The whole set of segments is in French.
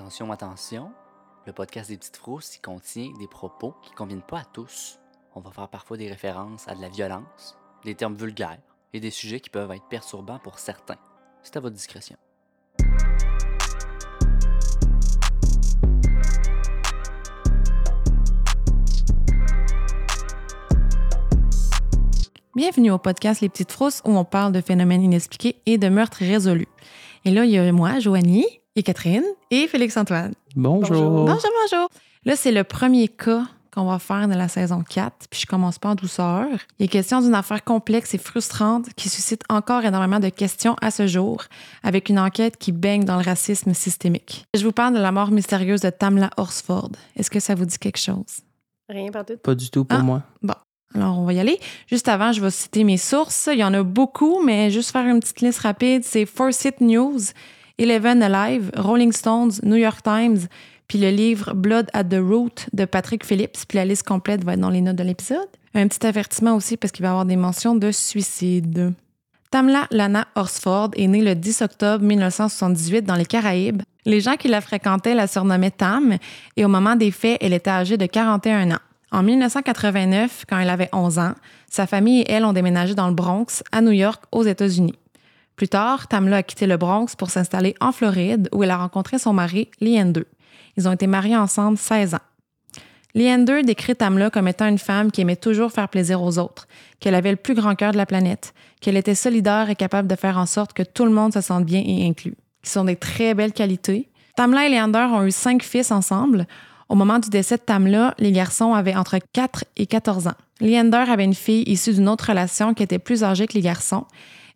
Attention, attention, le podcast des petites frousses contient des propos qui ne conviennent pas à tous. On va faire parfois des références à de la violence, des termes vulgaires et des sujets qui peuvent être perturbants pour certains. C'est à votre discrétion. Bienvenue au podcast Les Petites Frousses où on parle de phénomènes inexpliqués et de meurtres résolus. Et là, il y a moi, Joanie, et Catherine, et Félix-Antoine. Bonjour. Bonjour, bonjour. Là, c'est le premier cas qu'on va faire de la saison 4, puis je commence pas en douceur. Il est question d'une affaire complexe et frustrante qui suscite encore énormément de questions à ce jour, avec une enquête qui baigne dans le racisme systémique. Je vous parle de la mort mystérieuse de Tamla Horsford. Est-ce que ça vous dit quelque chose? Rien partout. Pas du tout pour Ah. moi. Bon, alors on va y aller. Juste avant, je vais citer mes sources. Il y en a beaucoup, mais juste faire une petite liste rapide. C'est Forsyth News, Eleven Alive, Rolling Stones, New York Times, puis le livre Blood at the Root de Patrick Phillips. Puis la liste complète va être dans les notes de l'épisode. Un petit avertissement aussi parce qu'il va y avoir des mentions de suicide. Tamla Lana Horsford est née le 10 octobre 1978 dans les Caraïbes. Les gens qui la fréquentaient la surnommaient Tam et au moment des faits, elle était âgée de 41 ans. En 1989, quand elle avait 11 ans, sa famille et elle ont déménagé dans le Bronx, à New York, aux États-Unis. Plus tard, Tamla a quitté le Bronx pour s'installer en Floride, où elle a rencontré son mari, Leander. Ils ont été mariés ensemble 16 ans. Leander décrit Tamla comme étant une femme qui aimait toujours faire plaisir aux autres, qu'elle avait le plus grand cœur de la planète, qu'elle était solidaire et capable de faire en sorte que tout le monde se sente bien et inclus, qui sont des très belles qualités. Tamla et Leander ont eu cinq fils ensemble. Au moment du décès de Tamla, les garçons avaient entre 4 et 14 ans. Leander avait une fille issue d'une autre relation qui était plus âgée que les garçons.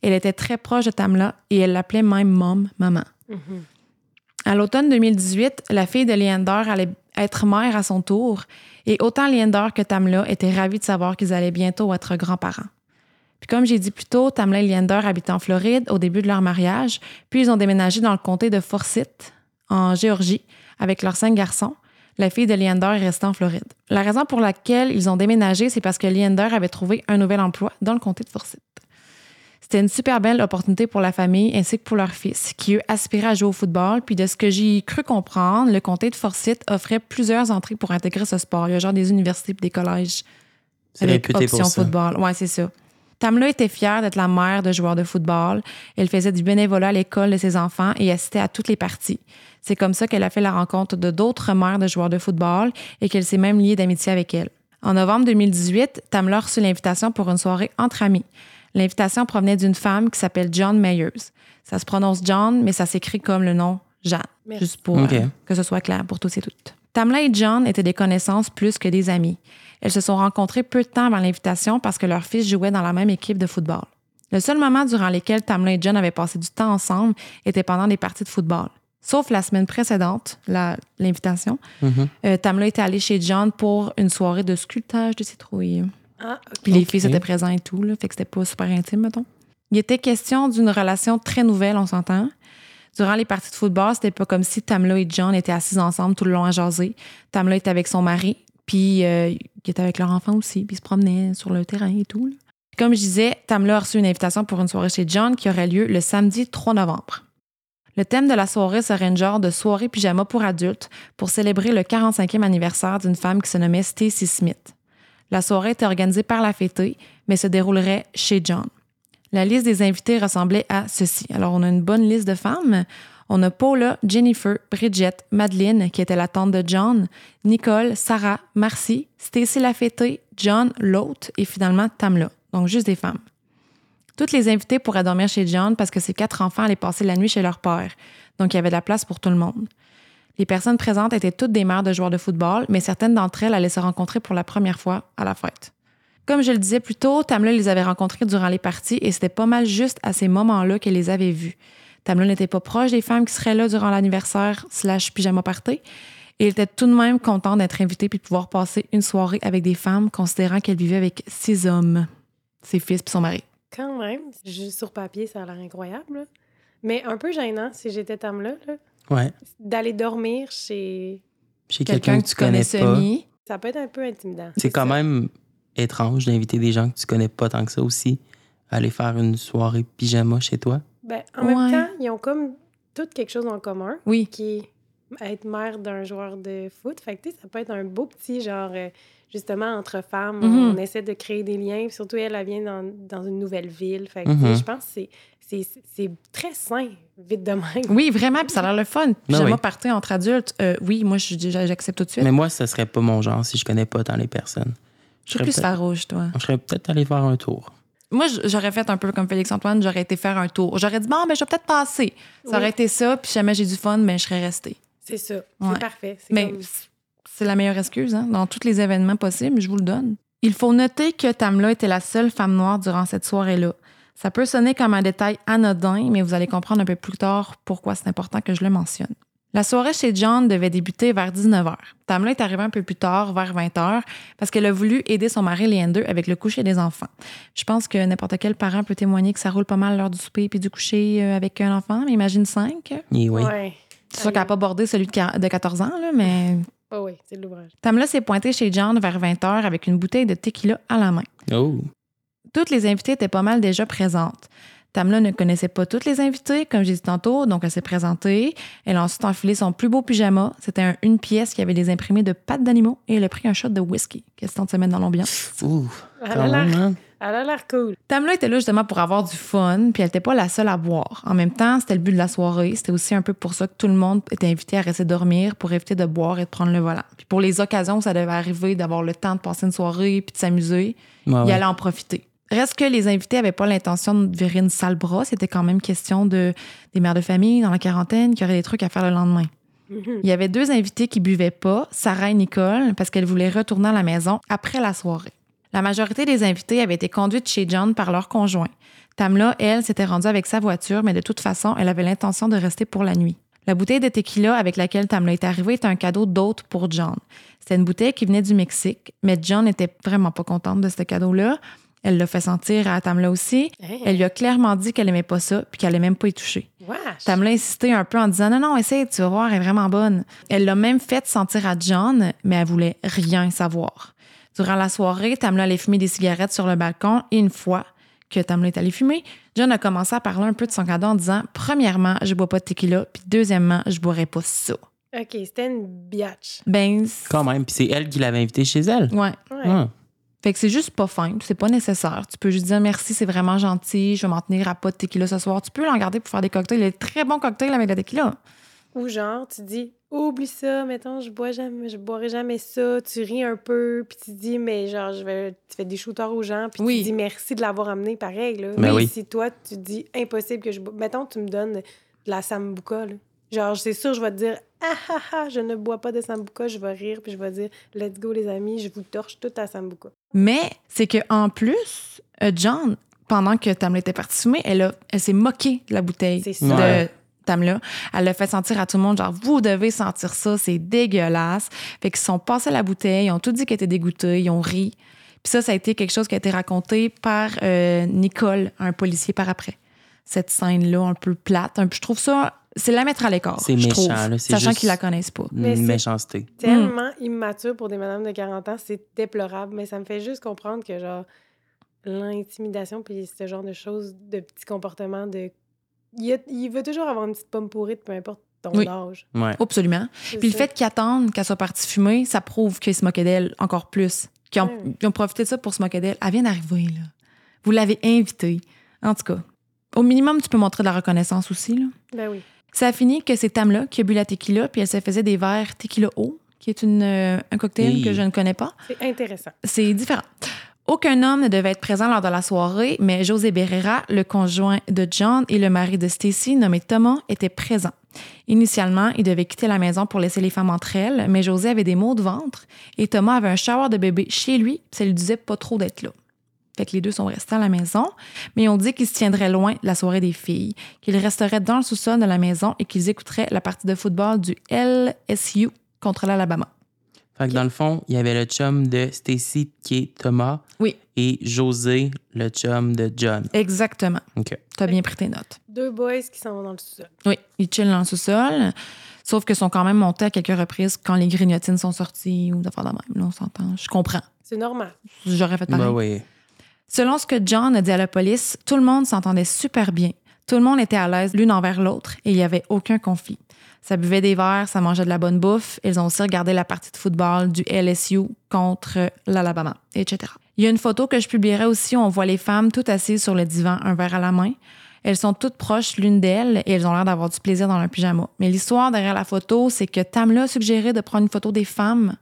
Elle était très proche de Tamla et elle l'appelait même mom, maman. À l'automne 2018, la fille de Leander allait être mère à son tour et autant Leander que Tamla étaient ravis de savoir qu'ils allaient bientôt être grands-parents. Puis comme j'ai dit plus tôt, Tamla et Leander habitaient en Floride au début de leur mariage, puis ils ont déménagé dans le comté de Forsyth, en Géorgie, avec leurs cinq garçons. La fille de Leander est restée en Floride. La raison pour laquelle ils ont déménagé, c'est parce que Leander avait trouvé un nouvel emploi dans le comté de Forsyth. C'était une super belle opportunité pour la famille ainsi que pour leur fils, qui eux aspiraient à jouer au football. Puis de ce que j'ai cru comprendre, le comté de Forsyth offrait plusieurs entrées pour intégrer ce sport. Il y a genre des universités et des collèges C'est avec option pour ça. football. Ouais, c'est ça. Tamla était fière d'être la mère de joueurs de football. Elle faisait du bénévolat à l'école de ses enfants et assistait à toutes les parties. C'est comme ça qu'elle a fait la rencontre de d'autres mères de joueurs de football et qu'elle s'est même liée d'amitié avec elles. En novembre 2018, Tamla a reçu l'invitation pour une soirée entre amis. L'invitation provenait d'une femme qui s'appelle John Mayers. Ça se prononce John, mais ça s'écrit comme le nom Jeanne, Merci. juste pour euh, que ce soit clair pour tous et toutes. Tamla et John étaient des connaissances plus que des amis. Elles se sont rencontrées peu de temps avant l'invitation parce que leur fils jouait dans la même équipe de football. Le seul moment durant lequel Tamla et John avaient passé du temps ensemble était pendant des parties de football. Sauf la semaine précédente, l'invitation, Mhm. euh, Tamla était allée chez John pour une soirée de sculptage de citrouilles. Ah. Puis les filles étaient présents et tout, là, fait que c'était pas super intime, mettons. Il était question d'une relation très nouvelle, on s'entend. Durant les parties de football, c'était pas comme si Tamla et John étaient assis ensemble tout le long à jaser. Tamla était avec son mari, puis euh, il était avec leur enfant aussi, puis ils se promenaient sur le terrain et tout. là. Comme je disais, Tamla a reçu une invitation pour une soirée chez John qui aurait lieu le samedi 3 novembre. Le thème de la soirée serait une genre de soirée pyjama pour adultes pour célébrer le 45e anniversaire d'une femme qui se nommait Stacy Smith. La soirée était organisée par la fêtée, mais se déroulerait chez John. La liste des invités ressemblait à ceci. Alors, on a une bonne liste de femmes. On a Paula, Jennifer, Bridget, Madeleine, qui était la tante de John, Nicole, Sarah, Marcy, Stacy la fêtée, John, l'autre, et finalement Tamla. Donc, juste des femmes. Toutes les invitées pourraient dormir chez John parce que ses quatre enfants allaient passer la nuit chez leur père. Donc, il y avait de la place pour tout le monde. Les personnes présentes étaient toutes des mères de joueurs de football, mais certaines d'entre elles allaient se rencontrer pour la première fois à la fête. Comme je le disais plus tôt, Tamla les avait rencontrées durant les parties et c'était pas mal juste à ces moments-là qu'elle les avait vues. Tamla n'était pas proche des femmes qui seraient là durant l'anniversaire slash pyjama party et elle était tout de même contente d'être invitée puis de pouvoir passer une soirée avec des femmes considérant qu'elle vivait avec six hommes, ses fils puis son mari. Quand même, juste sur papier, ça a l'air incroyable. Mais un peu gênant si j'étais Tamla, là, Ouais. d'aller dormir chez. Chez quelqu'un que tu connais pas. semi. Ça peut être un peu intimidant. C'est quand même étrange d'inviter des gens que tu connais pas tant que ça aussi à aller faire une soirée pyjama chez toi. Ben, en même temps, ils ont comme toutes quelque chose en commun Oui. qui est être mère d'un joueur de foot. Fait que, tu sais, ça peut être un beau petit genre, euh, justement, entre femmes. Mhm. On essaie de créer des liens. Surtout, elle, elle vient dans, dans une nouvelle ville. Fait que, tu sais, Mhm. je pense que c'est- c'est c'est très sain, vite de même. Oui, vraiment, puis ça a l'air le fun. Puis Ben j'aime oui. partir entre adultes. Euh, oui, moi, je- j'accepte tout de suite. Mais moi, ce serait pas mon genre si je connais pas tant les personnes. je serais plus peut-être- farouche, toi. Je serais peut-être allé faire un tour. Moi, j'aurais fait un peu comme Félix-Antoine, j'aurais été faire un tour. J'aurais dit, bon, ben, je vais peut-être passer. Ça Oui. aurait été ça, puis jamais j'ai du fun, mais je serais restée. C'est ça. Ouais. C'est parfait. C'est Mais comme- c'est la meilleure excuse, hein? Dans tous les événements possibles, je vous le donne. Il faut noter que Tamla était la seule femme noire durant cette soirée-là. Ça peut sonner comme un détail anodin, mais vous allez comprendre un peu plus tard pourquoi c'est important que je le mentionne. La soirée chez John devait débuter vers 19h. Tamla est arrivée un peu plus tard, vers 20h, parce qu'elle a voulu aider son mari Leander avec le coucher des enfants. Je pense que n'importe quel parent peut témoigner que ça roule pas mal l'heure du souper puis du coucher euh, avec un enfant, mais imagine cinq. Et oui. Ouais. C'est sûr qu'elle n'a pas bordé celui de quar- de 14 ans, là, mais Ah oui, c'est de l'ouvrage. Tamla s'est pointée chez John vers 20h avec une bouteille de tequila à la main. Oh. Toutes les invitées étaient pas mal déjà présentes. Tamla ne connaissait pas toutes les invitées, comme j'ai dit tantôt, donc elle s'est présentée. Elle a ensuite enfilé son plus beau pyjama. C'était un- une pièce qui avait des imprimés de pattes d'animaux et elle a pris un shot de whisky. Question de se mettre dans l'ambiance. Ouh. Elle a l'air? Elle a l'air cool. Tamla était là justement pour avoir du fun, puis elle n'était pas la seule à boire. En même temps, c'était le but de la soirée. C'était aussi un peu pour ça que tout le monde était invité à rester dormir pour éviter de boire et de prendre le volant. Puis pour les occasions où ça devait arriver d'avoir le temps de passer une soirée puis de s'amuser, Ouais, il ouais. allait en profiter. Reste que les invités n'avaient pas l'intention de virer une sale brosse. C'était quand même question de des mères de famille dans la quarantaine qui auraient des trucs à faire le lendemain. Mhm. Il y avait deux invités qui buvaient pas, Sarah et Nicole, parce qu'elles voulaient retourner à la maison après la soirée. La majorité des invités avaient été conduites chez John par leur conjoint. Tamla, elle, s'était rendue avec sa voiture, mais de toute façon, elle avait l'intention de rester pour la nuit. La bouteille de tequila avec laquelle Tamla est arrivée était un cadeau d'hôte pour John. C'était une bouteille qui venait du Mexique, mais John n'était vraiment pas contente de ce cadeau-là. Elle l'a fait sentir à Tamla aussi. Elle lui a clairement dit qu'elle aimait pas ça, puis qu'elle allait même pas y toucher. Wesh. Tamla a insisté un peu en disant non, non, essaye, tu vas voir, elle est vraiment bonne. Elle l'a même fait sentir à John, mais elle voulait rien savoir. Durant la soirée, Tamla allait fumer des cigarettes sur le balcon et une fois que Tamla est allée fumer, John a commencé à parler un peu de son cadeau en disant premièrement, je bois pas de tequila, puis deuxièmement, je boirais pas ça. OK, c'était une biatch. Ben, Quand même. Puis c'est elle qui l'avait invité chez elle. ouais. Ouais. Ah. Fait que c'est juste pas fin, c'est pas nécessaire. Tu peux juste dire merci, c'est vraiment gentil, je vais m'en tenir à pas de tequila ce soir. Tu peux l'en garder pour faire des cocktails. Il y a des très bons cocktails avec la tequila. Ou genre, tu dis, oublie ça, mettons, je bois jamais, je boirai jamais ça. Tu ris un peu, puis tu dis, mais genre, je vais, tu fais des shooters aux gens, puis Oui. tu dis merci de l'avoir amené pareil, là. Ben oui. Si toi, tu dis impossible que je bois, mettons, tu me donnes de la sambuca, là. Genre, c'est sûr, je vais te dire, ah ah ah, je ne bois pas de sambuca, je vais rire, puis je vais dire, let's go, les amis, je vous torche toute ta sambuca. Mais c'est que en plus, euh, John, pendant que Tamla était partie fumer, elle, a- elle s'est moquée de la bouteille C'est ça. de Ouais. Tamla. Elle l'a fait sentir à tout le monde, genre, vous devez sentir ça, c'est dégueulasse. Fait qu'ils se sont passés la bouteille, ils ont tout dit qu'ils étaient dégoûtés, ils ont ri. Puis ça, ça a été quelque chose qui a été raconté par euh, Nicole, un policier par après. Cette scène-là, un peu plate. Un peu, je trouve ça, c'est la mettre à l'écart. C'est méchant, trouve, là, c'est Sachant juste- qu'ils la connaissent pas. Mais Une c'est- méchanceté. Tellement immature pour des madames de 40 ans, c'est déplorable, mais ça me fait juste comprendre que, genre, l'intimidation, puis ce genre de choses, de petits comportements, de. Il, a- il veut toujours avoir une petite pomme pourrie, peu importe ton Oui. âge. Ouais. Absolument. C'est Puis le fait qu'ils attendent qu'elle soit partie fumer, ça prouve qu'ils se moquaient d'elle encore plus. Qu'ils ont, ils ont profité de ça pour se moquer d'elle. Elle vient d'arriver, là. Vous l'avez invitée. En tout cas, au minimum, tu peux montrer de la reconnaissance aussi, là. Ben oui. Ça a fini que c'est Tamla qui a bu la tequila, puis elle se faisait des verres tequila eau, qui est une, euh, un cocktail que je ne connais pas. C'est intéressant. C'est différent. Aucun homme ne devait être présent lors de la soirée, mais José Berrera, le conjoint de John et le mari de Stacy, nommé Thomas, étaient présents. Initialement, ils devaient quitter la maison pour laisser les femmes entre elles, mais José avait des maux de ventre et Thomas avait un shower de bébé chez lui, ça lui disait pas trop d'être là. Fait que les deux sont restés à la maison, mais on dit qu'ils se tiendraient loin de la soirée des filles, qu'ils resteraient dans le sous-sol de la maison et qu'ils écouteraient la partie de football du LSU contre l'Alabama. Fait que dans le fond, il y avait le chum de Stacy qui est Thomas. Oui. Et José, le chum de John. Exactement. OK. T'as bien pris tes notes. Deux boys qui s'en vont dans le sous-sol. Oui, ils chillent dans le sous-sol. Sauf qu'ils sont quand même montés à quelques reprises quand les grignotines sont sorties ou d'affaires de même. Là, on s'entend. Je comprends. C'est normal. J'aurais fait pareil. Ben oui. Selon ce que John a dit à la police, tout le monde s'entendait super bien. Tout le monde était à l'aise l'une envers l'autre et il n'y avait aucun conflit. Ça buvait des verres, ça mangeait de la bonne bouffe. Ils ont aussi regardé la partie de football du LSU contre l'Alabama, etc. Il y a une photo que je publierai aussi où on voit les femmes toutes assises sur le divan, un verre à la main. Elles sont toutes proches l'une d'elles et elles ont l'air d'avoir du plaisir dans leur pyjama. Mais l'histoire derrière la photo, c'est que Tamla a suggéré de prendre une photo des femmes.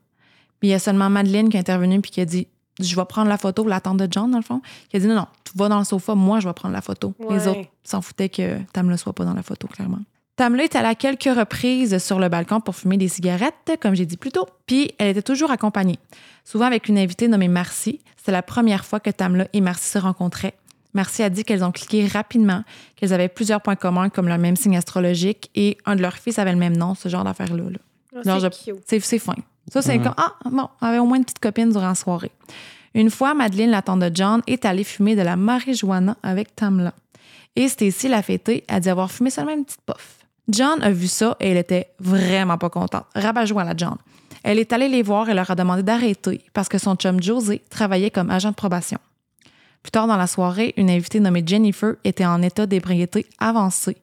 Puis il y a seulement Madeleine qui est intervenue puis qui a dit Je vais prendre la photo, la tante de John, dans le fond. Qui a dit Non, non, tu vas dans le sofa, moi je vais prendre la photo. Les autres s'en foutaient que Tamla soit pas dans la photo, clairement. Tamla est allée à quelques reprises sur le balcon pour fumer des cigarettes, comme j'ai dit plus tôt, puis elle était toujours accompagnée, souvent avec une invitée nommée Marcy. C'était la première fois que Tamla et Marcy se rencontraient. Marcy a dit qu'elles ont cliqué rapidement, qu'elles avaient plusieurs points communs comme le même signe astrologique et un de leurs fils avait le même nom, ce genre d'affaire-là. là. Ah, c'est. C'est c'est fin. Ça, c'est Mhm. comme Ah, bon, on avait au moins une petite copine durant la soirée. Une fois, Madeleine, la tante de John, est allée fumer de la marijuana avec Tamla. Et Stacy, la fêtée, a dit avoir fumé seulement une petite puff. John a vu ça et elle était vraiment pas contente. Rabat-joie la John. Elle est allée les voir et leur a demandé d'arrêter parce que son chum José travaillait comme agent de probation. Plus tard dans la soirée, une invitée nommée Jennifer était en état d'ébriété avancé.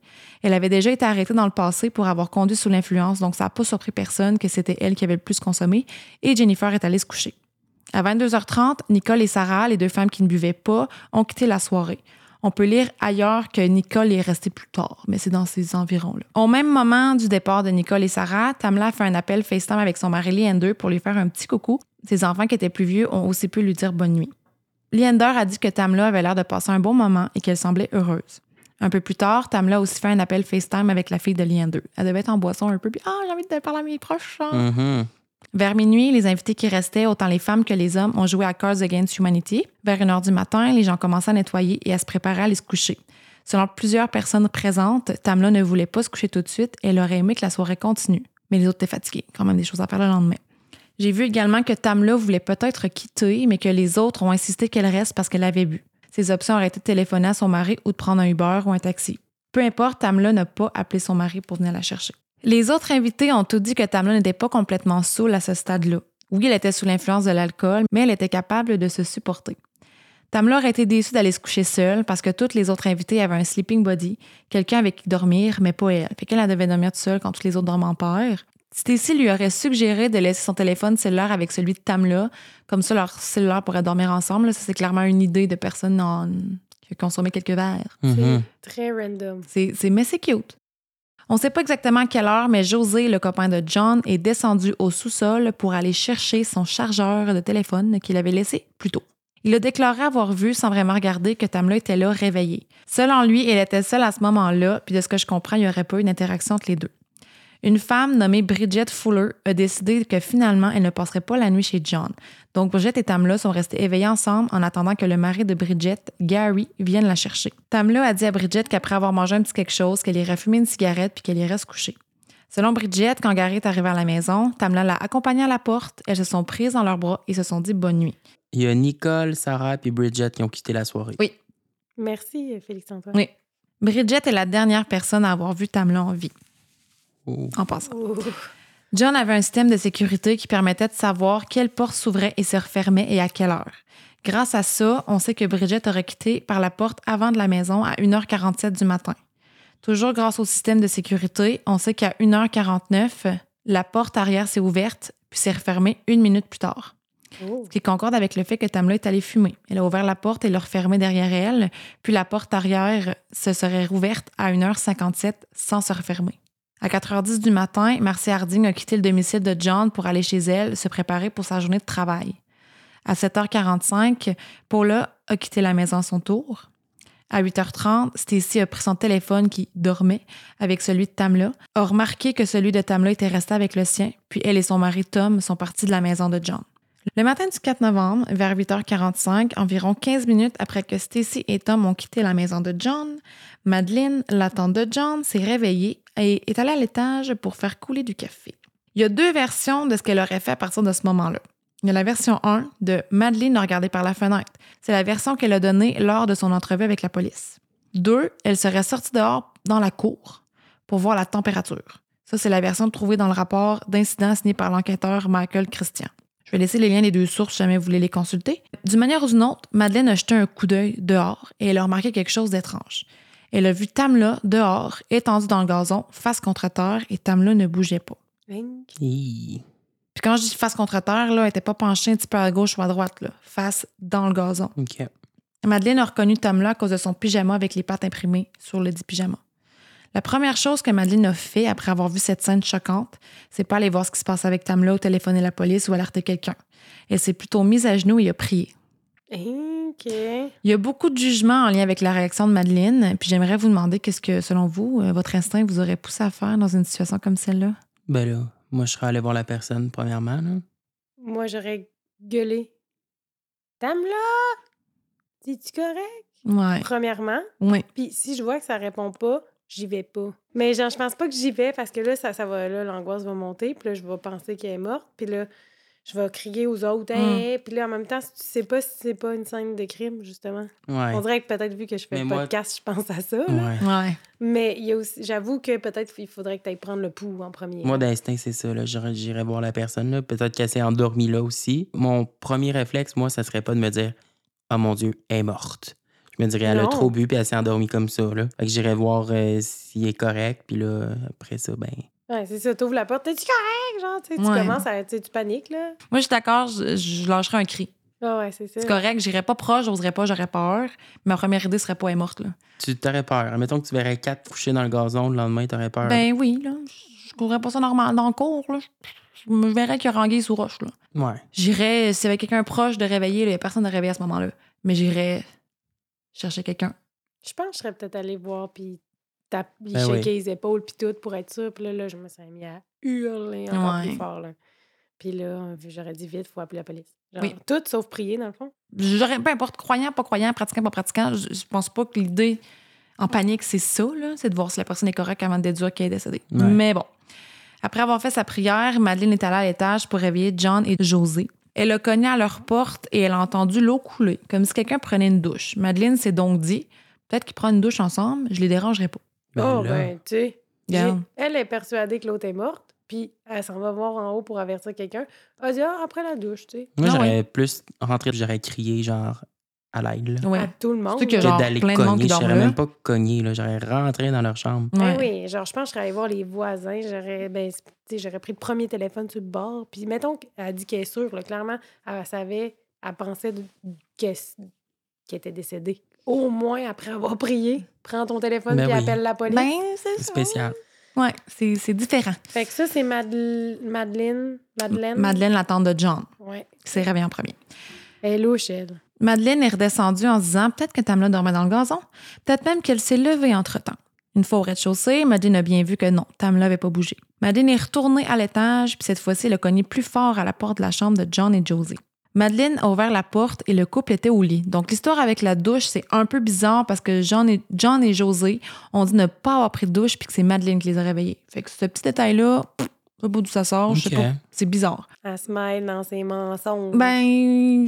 Elle avait déjà été arrêtée dans le passé pour avoir conduit sous l'influence, donc ça n'a pas surpris personne que c'était elle qui avait le plus consommé, et Jennifer est allée se coucher. À 22h30, Nicole et Sarah, les deux femmes qui ne buvaient pas, ont quitté la soirée. On peut lire ailleurs que Nicole est restée plus tard, mais c'est dans ces environs-là. Au même moment du départ de Nicole et Sarah, Tamla fait un appel FaceTime avec son mari Leander pour lui faire un petit coucou. Ses enfants qui étaient plus vieux ont aussi pu lui dire bonne nuit. Leander a dit que Tamla avait l'air de passer un bon moment et qu'elle semblait heureuse. Un peu plus tard, Tamla a aussi fait un appel FaceTime avec la fille de Leander. Elle devait être en boisson un peu, puis Ah, j'ai envie de parler à mes proches. hein. Vers minuit, les invités qui restaient, autant les femmes que les hommes, ont joué à Cards Against Humanity. Vers une heure du matin, les gens commençaient à nettoyer et à se préparer à aller se coucher. Selon plusieurs personnes présentes, Tamla ne voulait pas se coucher tout de suite et elle aurait aimé que la soirée continue. Mais les autres étaient fatigués, quand même des choses à faire le lendemain. J'ai vu également que Tamla voulait peut-être quitter, mais que les autres ont insisté qu'elle reste parce qu'elle avait bu. Ses options auraient été de téléphoner à son mari ou de prendre un Uber ou un taxi. Peu importe, Tamla n'a pas appelé son mari pour venir la chercher. Les autres invités ont tout dit que Tamla n'était pas complètement saoule à ce stade-là. Oui, elle était sous l'influence de l'alcool, mais elle était capable de se supporter. Tamla aurait été déçue d'aller se coucher seule parce que toutes les autres invités avaient un sleeping body, quelqu'un avec qui dormir, mais pas elle. Fait qu'elle elle devait dormir toute seule quand tous les autres dorment en. Stacy lui aurait suggéré de laisser son téléphone cellulaire avec celui de Tamla, comme ça leur cellulaire pourrait dormir ensemble. Ça, c'est clairement une idée de personne en- qui a consommé quelques verres. Mhm. C'est très random. C'est, c'est- mais c'est cute. On ne sait pas exactement à quelle heure, mais José, le copain de John, est descendu au sous-sol pour aller chercher son chargeur de téléphone qu'il avait laissé plus tôt. Il a déclaré avoir vu, sans vraiment regarder, que Tamla était là, réveillée. Selon lui, elle était seule à ce moment-là, puis de ce que je comprends, il n'y aurait pas eu d'interaction entre les deux. Une femme nommée Bridget Fuller a décidé que finalement, elle ne passerait pas la nuit chez John. Donc, Bridget et Tamla sont restés éveillés ensemble en attendant que le mari de Bridget, Gary, vienne la chercher. Tamla a dit à Bridget qu'après avoir mangé un petit quelque chose, qu'elle irait fumer une cigarette puis qu'elle irait se coucher. Selon Bridget, quand Gary est arrivé à la maison, Tamla l'a accompagnée à la porte, elles se sont prises dans leurs bras et se sont dit bonne nuit. Il y a Nicole, Sarah et Bridget qui ont quitté la soirée. Oui. Merci, Félix-Antoine. Oui. Bridget est la dernière personne à avoir vu Tamla en vie, Oh. en passant. Oh. John avait un système de sécurité qui permettait de savoir quelle porte s'ouvrait et se refermait et à quelle heure. Grâce à ça, on sait que Bridget aurait quitté par la porte avant de la maison à 1h47 du matin. Toujours grâce au système de sécurité, on sait qu'à 1h49, la porte arrière s'est ouverte puis s'est refermée une minute plus tard. Oh. Ce qui concorde avec le fait que Tamla est allée fumer. Elle a ouvert la porte et l'a refermée derrière elle, puis la porte arrière se serait rouverte à 1h57 sans se refermer. À 4h10 du matin, Marcy Harding a quitté le domicile de John pour aller chez elle se préparer pour sa journée de travail. À 7h45, Paula a quitté la maison à son tour. À 8h30, Stacy a pris son téléphone qui dormait avec celui de Tamla, a remarqué que celui de Tamla était resté avec le sien, puis elle et son mari Tom sont partis de la maison de John. Le matin du 4 novembre, vers 8h45, environ 15 minutes après que Stacy et Tom ont quitté la maison de John, Madeleine, la de John, s'est réveillée et est allée à l'étage pour faire couler du café. Il y a deux versions de ce qu'elle aurait fait à partir de ce moment-là. Il y a la version 1 de Madeleine a regardé par la fenêtre. C'est la version qu'elle a donnée lors de son entrevue avec la police. Deux, elle serait sortie dehors dans la cour pour voir la température. Ça, c'est la version trouvée dans le rapport d'incident signé par l'enquêteur Michael Christian. Je vais laisser les liens des deux sources si jamais vous voulez les consulter. D'une manière ou d'une autre, Madeleine a jeté un coup d'œil dehors et elle a remarqué quelque chose d'étrange. Elle a vu Tamla dehors, étendue dans le gazon, face contre terre, et Tamla ne bougeait pas. Puis quand je dis face contre terre, là, elle était pas penchée un petit peu à gauche ou à droite, là, face dans le gazon. Madeleine a reconnu Tamla à cause de son pyjama avec les pattes imprimées sur le dit pyjama. La première chose que Madeleine a fait après avoir vu cette scène choquante, c'est pas aller voir ce qui se passe avec Tamla ou téléphoner la police ou alerter quelqu'un. Elle s'est plutôt mise à genoux et a prié. OK. Il y a beaucoup de jugements en lien avec la réaction de Madeleine, puis j'aimerais vous demander qu'est-ce que, selon vous, euh, votre instinct vous aurait poussé à faire dans une situation comme celle-là? Ben là, moi, je serais allé voir la personne, premièrement. Là. Moi, j'aurais gueulé. Tamla! Es-tu correct? Ouais. Premièrement. Oui. Puis si je vois que ça répond pas, j'y vais pas. Mais genre, je pense pas que j'y vais parce que là, ça, ça va, là, l'angoisse va monter. Puis là, je vais penser qu'elle est morte. Puis là, je vais crier aux autres. Mm. Hey! Puis là, en même temps, si tu sais pas si c'est pas une scène de crime, justement. Ouais. On dirait que peut-être vu que je fais Mais le moi- podcast, je pense à ça. Ouais. Ouais. Mais il y a aussi, j'avoue que peut-être il faudrait que tu ailles prendre le pouls en premier. Moi, d'instinct, c'est ça. là. J'irais voir la personne. là. Peut-être qu'elle s'est endormie là aussi. Mon premier réflexe, moi, ça serait pas de me dire Oh mon Dieu, elle est morte. Je me dirais, elle a trop bu puis elle s'est endormie comme ça. Là. Fait que j'irais voir euh, s'il est correct. Puis là, après ça, ben. Ouais, c'est ça, t'ouvres la porte, t'es-tu correct? Genre, tu Ouais. commences à. Tu sais, tu paniques, là. Moi, je suis d'accord, je, je lâcherais un cri. Ah ouais, c'est ça. C'est correct, j'irais pas proche, j'oserais pas, j'aurais peur. Ma première idée serait pas elle est morte, là. Tu t'aurais peur. Mettons que tu verrais quatre couchés dans le gazon, le lendemain, t'aurais peur. Ben oui, là. Je courrais pas ça normal dans le cours, là. Je me verrais qu'il y a Ranguille sous roche, là. Ouais. J'irais, s'il y avait quelqu'un proche de réveiller, il y a personne de réveiller à ce moment-là. Mais j'irais chercher quelqu'un. Je pense que je serais peut-être allée voir, puis tap- lui Ben oui. les épaules, puis tout, pour être sûr. Puis là, là, je me serais mis à hurler encore Ouais. plus fort, là. Puis là, j'aurais dit vite, faut appeler la police. Genre, Oui. tout sauf prier, dans le fond. J'aurais, peu importe, croyant, pas croyant, pratiquant, pas pratiquant, je, je pense pas que l'idée en panique, c'est ça, là. C'est de voir si la personne est correcte avant de déduire qu'elle est décédée. Ouais. Mais bon. Après avoir fait sa prière, Madeleine est allée à l'étage pour réveiller John et José. Elle a cogné à leur porte et elle a entendu l'eau couler, comme si quelqu'un prenait une douche. Madeleine s'est donc dit peut-être qu'ils prennent une douche ensemble, je les dérangerai pas. Ben oh, là, ben, tu sais. Elle est persuadée que l'autre est morte, puis elle s'en va voir en haut pour avertir quelqu'un. Elle dit, ah, après la douche, tu sais. Moi, Ah j'aurais plus rentré, j'aurais crié, genre, à l'aide. Ouais. À tout le monde. Surtout que d'aller cogner. Je serais même pas cogné, là. J'aurais rentré dans leur chambre. Ben Ouais. oui, genre, je pense que je serais allée voir les voisins. J'aurais ben, tu sais, j'aurais pris le premier téléphone sur le bord. Puis, mettons qu'elle dit qu'elle est sûre, là, clairement, elle savait, elle pensait qu'elle était décédée. Au moins, après avoir prié, prends ton téléphone Ben puis oui. appelle la police. Ben, c'est spécial. Ouais, c'est, c'est différent. Fait que ça, c'est Madel- Madeleine. Madeleine. Madeleine, la tante de John, Ouais. qui s'est réveillée en premier. Elle est louche, elle. Madeleine est redescendue en se disant peut-être que Tamla dormait dans le gazon, peut-être même qu'elle s'est levée entre-temps. Une fois au rez-de-chaussée, Madeleine a bien vu que non, Tamla n'avait pas bougé. Madeleine est retournée à l'étage, puis cette fois-ci, elle a cogné plus fort à la porte de la chambre de John et Josie. Madeleine a ouvert la porte et le couple était au lit. Donc l'histoire avec la douche, c'est un peu bizarre parce que John et, John et José ont dit ne pas avoir pris de douche puis que c'est Madeleine qui les a réveillés. Fait que ce petit détail-là, sais pas d'où ça sort, je sais pas. C'est bizarre. Elle se mêle dans ses mensonges. Ben,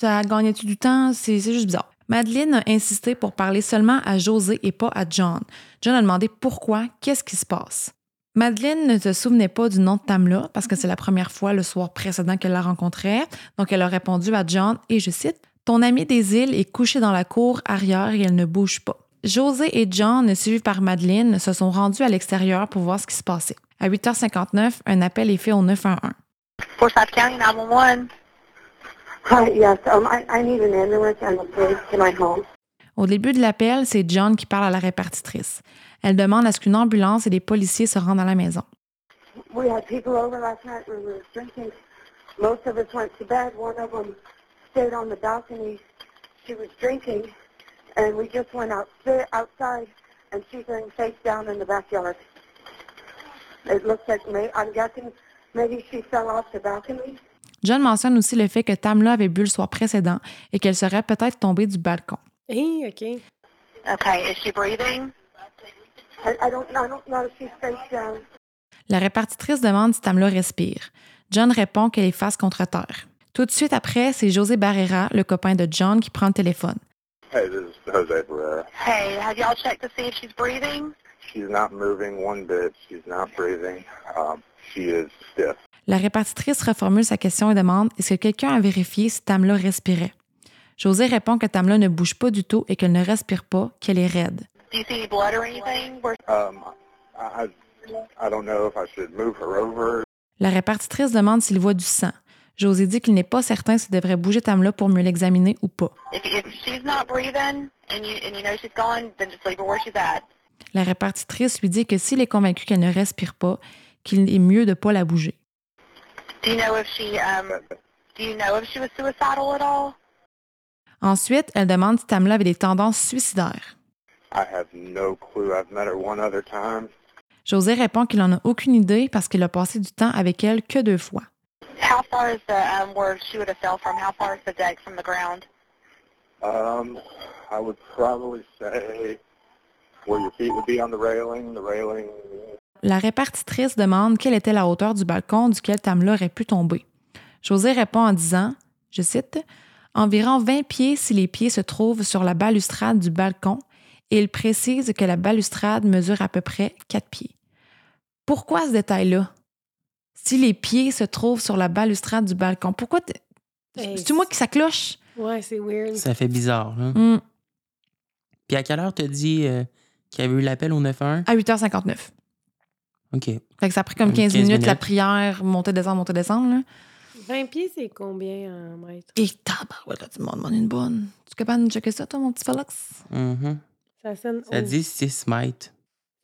ça gagnait-tu du temps? C'est c'est juste bizarre. Madeleine a insisté pour parler seulement à José et pas à John. John a demandé pourquoi, qu'est-ce qui se passe? Madeleine ne se souvenait pas du nom de Tamla parce que c'est la première fois le soir précédent qu'elle la rencontrait. Donc, elle a répondu à John et je cite Ton ami des îles est couché dans la cour arrière et elle ne bouge pas. José et John, suivis par Madeleine, se sont rendus à l'extérieur pour voir ce qui se passait. À 8h59, un appel est fait au 911. Forsyth County 911. Hi, yes, um, I, I need an ambulance and a police to my home. Au début de l'appel, c'est John qui parle à la répartitrice. Elle demande à ce qu'une ambulance et des policiers se rendent à la maison. We had people over last night. We were drinking. Most of us went to bed. One of them stayed on the balcony. She was drinking, and we just went out outside, and she's laying face down in the backyard. It looks like may, I'm guessing maybe she fell off the balcony. John mentionne aussi le fait que Tamla avait bu le soir précédent et qu'elle serait peut-être tombée du balcon. Hé, OK. Okay, is she breathing? I, I don't, I don't know if she's face down. La répartitrice demande si Tamla respire. John répond qu'elle est face contre terre. Tout de suite après, c'est José Barrera, le copain de John, qui prend le téléphone. Hey, this is Jose Barrera. Hey, have y'all checked to see if she's breathing? She's not moving one bit. She's not breathing. Um, she is stiff. La répartitrice reformule sa question et demande est-ce que quelqu'un a vérifié si Tamla respirait? José répond que Tamla ne bouge pas du tout et qu'elle ne respire pas, qu'elle est raide. Do you see any blood or anything? Where Um, I, I I don't know if I should move her over. La répartitrice demande s'il voit du sang. José dit qu'il n'est pas certain s'il devrait bouger Tamla pour mieux l'examiner ou pas. if, if she's not breathing and you and you know she's gone, then just leave her where she's at. La répartitrice lui dit que s'il est convaincu qu'elle ne respire pas, qu'il est mieux de pas la bouger. Do you know if she um do you know if she was suicidal at all? Ensuite, elle demande si Tamla avait des tendances suicidaires. I have no clue. I've met her one other time. José répond qu'il en a aucune idée parce qu'il a passé du temps avec elle que deux fois. How far is the um where she would have fell from? How far is the deck from the ground? Um, I would probably say where your feet would be on the railing. The railing. La répartitrice demande quelle était la hauteur du balcon duquel Tamla aurait pu tomber. José répond en disant, je cite, environ 20 pieds si les pieds se trouvent sur la balustrade du balcon et il précise que la balustrade mesure à peu près 4 pieds. Pourquoi ce détail-là? Si les pieds se trouvent sur la balustrade du balcon, pourquoi... Hey, C'est moi qui ça cloche? Ouais, c'est weird. Ça fait bizarre. Hmm, Puis à quelle heure t'as dit euh, qu'il y avait eu l'appel au 911? à 8h59. OK. Fait que ça a pris comme Comme 15, 15 minutes, la prière, monter, descendre, monter, descendre. Là. 20 pieds, c'est combien en mètres? Et tabarouette, là, tu m'en demandes une bonne. Tu es capable de checker ça, toi, mon petit Félix? Mhm. Ça sonne Ça haut. dit 6 mètres.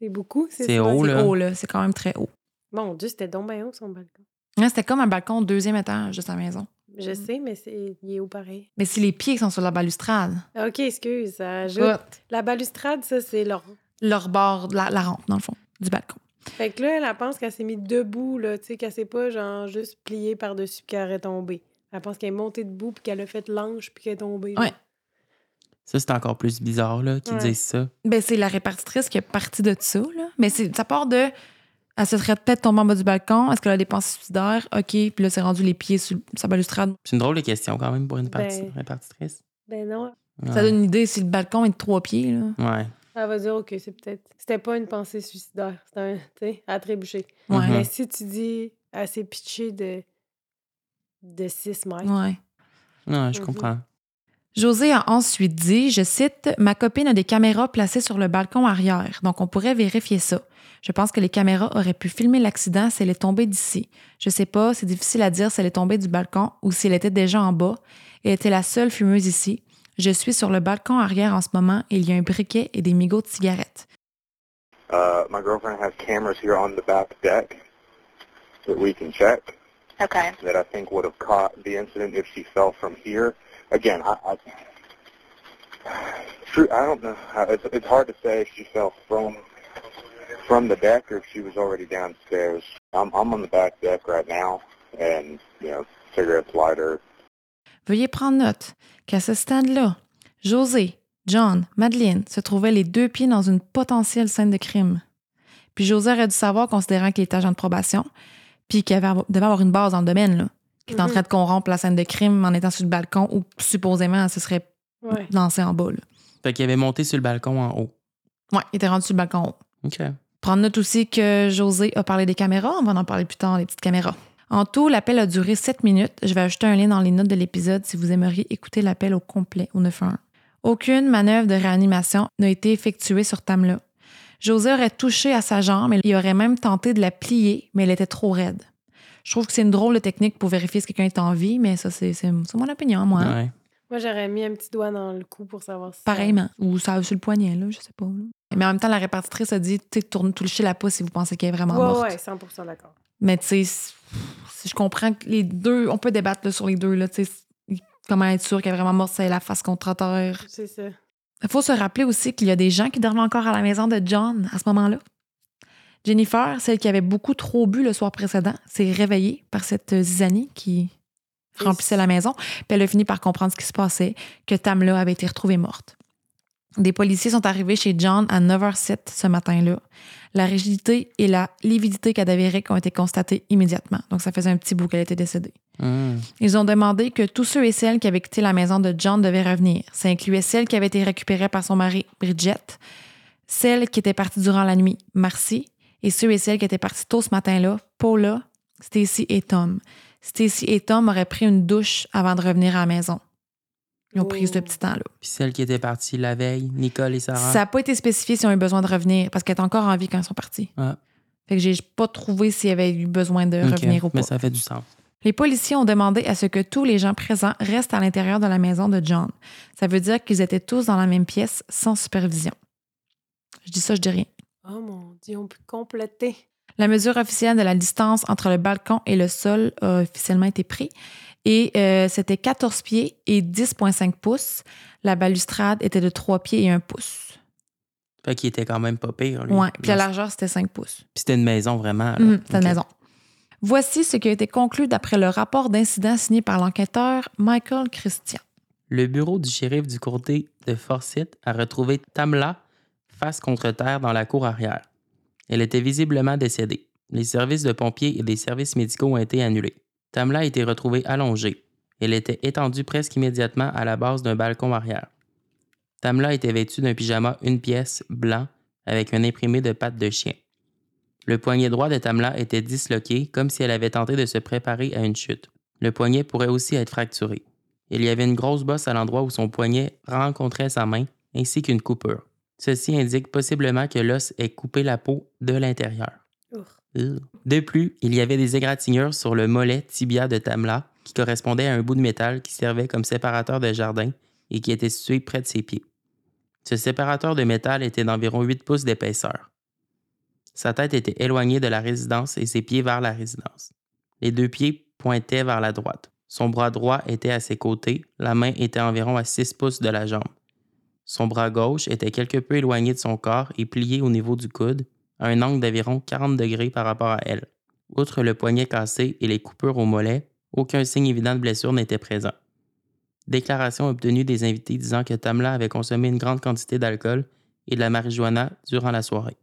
C'est beaucoup, c'est haut, C'est là. haut, là. C'est quand même très haut. Mon Dieu, c'était donc bien haut, son balcon. C'était comme un balcon deuxième étage de sa maison. Je sais, mais c'est... il est haut pareil. Mais si les pieds sont sur la balustrade, OK, excuse. Ça ajoute... La balustrade, ça, c'est leur... leur bord, la, la rampe, dans le fond, du balcon. Fait que là, elle pense qu'elle s'est mise debout, là, tu sais, qu'elle s'est pas, genre, juste pliée par-dessus puis qu'elle est tombée. Elle pense qu'elle est montée debout puis qu'elle a fait l'ange puis qu'elle est tombée. Ouais. Ça, c'est encore plus bizarre, là, qu'ils Ouais. disent ça. Ben, c'est la répartitrice qui est partie de ça, là. Mais c'est, ça part de. Elle se serait peut-être tombée en bas du balcon. Est-ce qu'elle a des pensées suicidaires? OK. Puis là, c'est rendu les pieds sur sa balustrade. C'est une drôle de question, quand même, pour une parti- Ben- répartitrice. Ben non, Ouais. Ça donne une idée si le balcon est de trois pieds, là. Ouais. elle va dire, OK, c'est peut-être... C'était pas une pensée suicidaire. C'était un, tu sais, à trébucher. Ouais. Mhm. Mais si tu dis, elle s'est pitchée de... de 6 mètres. Ouais. Ouais, je Mhm. comprends. José a ensuite dit, je cite, Ma copine a des caméras placées sur le balcon arrière, donc on pourrait vérifier ça. Je pense que les caméras auraient pu filmer l'accident si elle est tombée d'ici. Je sais pas, c'est difficile à dire si elle est tombée du balcon ou si elle était déjà en bas. Elle était la seule fumeuse ici. Je suis sur le balcon arrière en ce moment et il y a un briquet et des migots de cigarettes. Uh, my girlfriend has cameras here on the back deck that we can check. Okay. that I think would have caught the incident if she fell from here. Again, I, I, I don't know. It's, it's hard to say if she fell from from the deck or if she was already downstairs. I'm, I'm on the back deck right now, and you know, cigarettes, lighter. Veuillez prendre note qu'à ce stade-là, José, John, Madeleine se trouvaient les deux pieds dans une potentielle scène de crime. Puis José aurait dû savoir, considérant qu'il était agent de probation, puis qu'il avait- devait avoir une base dans le domaine, là, qui est en train de corrompre la scène de crime en étant sur le balcon ou supposément elle se serait Ouais. lancée en bas. Là. Fait qu'il avait monté sur le balcon en haut. Ouais, il était rendu sur le balcon en haut. OK. Prendre note aussi que José a parlé des caméras. On va en parler plus tard, les petites caméras. En tout, l'appel a duré 7 minutes. Je vais ajouter un lien dans les notes de l'épisode si vous aimeriez écouter l'appel au complet au 911. Aucune manœuvre de réanimation n'a été effectuée sur Tamla. José aurait touché à sa jambe et il aurait même tenté de la plier, mais elle était trop raide. Je trouve que c'est une drôle de technique pour vérifier si quelqu'un est en vie, mais ça, c'est mon opinion, moi. Ouais. Moi, j'aurais mis un petit doigt dans le cou pour savoir si... ça- Pareillement. Ou ça sur le poignet, là, je sais pas. là. Mais en même temps, la répartitrice a dit, tu sais, tourne, touchez la pouce si vous pensez qu'elle est vraiment Ouais, morte. ouais, 100 d'accord. Mais tu sais, si je comprends que les deux, on peut débattre là, sur les deux, là, tu sais, comment être sûr qu'elle est vraiment morte, c'est la face contre terre. C'est ça. Il faut se rappeler aussi qu'il y a des gens qui dorment encore à la maison de John à ce moment-là. Jennifer, celle qui avait beaucoup trop bu le soir précédent, s'est réveillée par cette zizanie qui remplissait la maison. Puis elle a fini par comprendre ce qui se passait, que Tamla avait été retrouvée morte. Des policiers sont arrivés chez John à 9h07 ce matin-là. La rigidité et la lividité cadavérique ont été constatées immédiatement. Donc, ça faisait un petit bout qu'elle était décédée. Hum. Ils ont demandé que tous ceux et celles qui avaient quitté la maison de John devaient revenir. Ça incluait celle qui avait été récupérée par son mari, Bridget, celle qui était partie durant la nuit, Marcy, et ceux et celles qui étaient partis tôt ce matin-là, Paula, Stacy et Tom. Stacy et Tom auraient pris une douche avant de revenir à la maison. Ils ont pris ce Oh. petit temps-là. Puis celle qui était partie la veille, Nicole et Sarah. Ça n'a pas été spécifié s'ils ont eu besoin de revenir parce qu'elle est encore en vie quand ils sont partis. Ah. Fait que j'ai pas trouvé s'il y avait eu besoin de revenir ou pas. Mais ça fait du sens. Les policiers ont demandé à ce que tous les gens présents restent à l'intérieur de la maison de John. Ça veut dire qu'ils étaient tous dans la même pièce sans supervision. Je dis ça, je dis rien. Oh mon Dieu, on peut compléter. La mesure officielle de la distance entre le balcon et le sol a officiellement été prise. Et euh, c'était 14 pieds et 10,5 pouces. La balustrade était de 3 pieds et 1 pouce. Fait qu'il était quand même pas pire. Lui. Ouais. Puis la largeur, c'était 5 pouces. Puis c'était une maison vraiment. Mhm, c'était une maison. Voici ce qui a été conclu d'après le rapport d'incident signé par l'enquêteur Michael Christian. Le bureau du shérif du comté de Forsyth a retrouvé Tamla face contre terre dans la cour arrière. Elle était visiblement décédée. Les services de pompiers et des services médicaux ont été annulés. Tamla a été retrouvée allongée. Elle était étendue presque immédiatement à la base d'un balcon arrière. Tamla était vêtue d'un pyjama une pièce blanc avec un imprimé de pattes de chien. Le poignet droit de Tamla était disloqué comme si elle avait tenté de se préparer à une chute. Le poignet pourrait aussi être fracturé. Il y avait une grosse bosse à l'endroit où son poignet rencontrait sa main, ainsi qu'une coupure. Ceci indique possiblement que l'os ait coupé la peau de l'intérieur. De plus, il y avait des égratignures sur le mollet tibia de Tamla qui correspondait à un bout de métal qui servait comme séparateur de jardin et qui était situé près de ses pieds. Ce séparateur de métal était d'environ 8 pouces d'épaisseur. Sa tête était éloignée de la résidence et ses pieds vers la résidence. Les deux pieds pointaient vers la droite. Son bras droit était à ses côtés, la main était environ à 6 pouces de la jambe. Son bras gauche était quelque peu éloigné de son corps et plié au niveau du coude, à un angle d'environ 40 degrés par rapport à elle. Outre le poignet cassé et les coupures au mollet, aucun signe évident de blessure n'était présent. Déclaration obtenue des invités disant que Tamla avait consommé une grande quantité d'alcool et de la marijuana durant la soirée.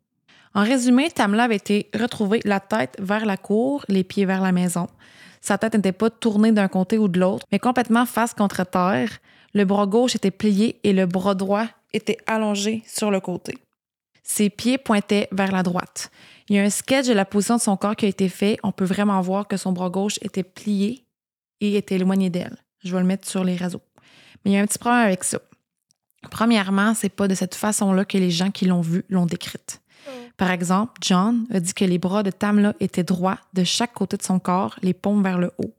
En résumé, Tamla avait été retrouvée la tête vers la cour, les pieds vers la maison. Sa tête n'était pas tournée d'un côté ou de l'autre, mais complètement face contre terre. Le bras gauche était plié et le bras droit était allongé sur le côté. Ses pieds pointaient vers la droite. Il y a un sketch de la position de son corps qui a été fait. On peut vraiment voir que son bras gauche était plié et était éloigné d'elle. Je vais le mettre sur les réseaux. Mais il y a un petit problème avec ça. Premièrement, c'est pas de cette façon-là que les gens qui l'ont vue l'ont décrite. Par exemple, John a dit que les bras de Tamla étaient droits de chaque côté de son corps, les paumes vers le haut.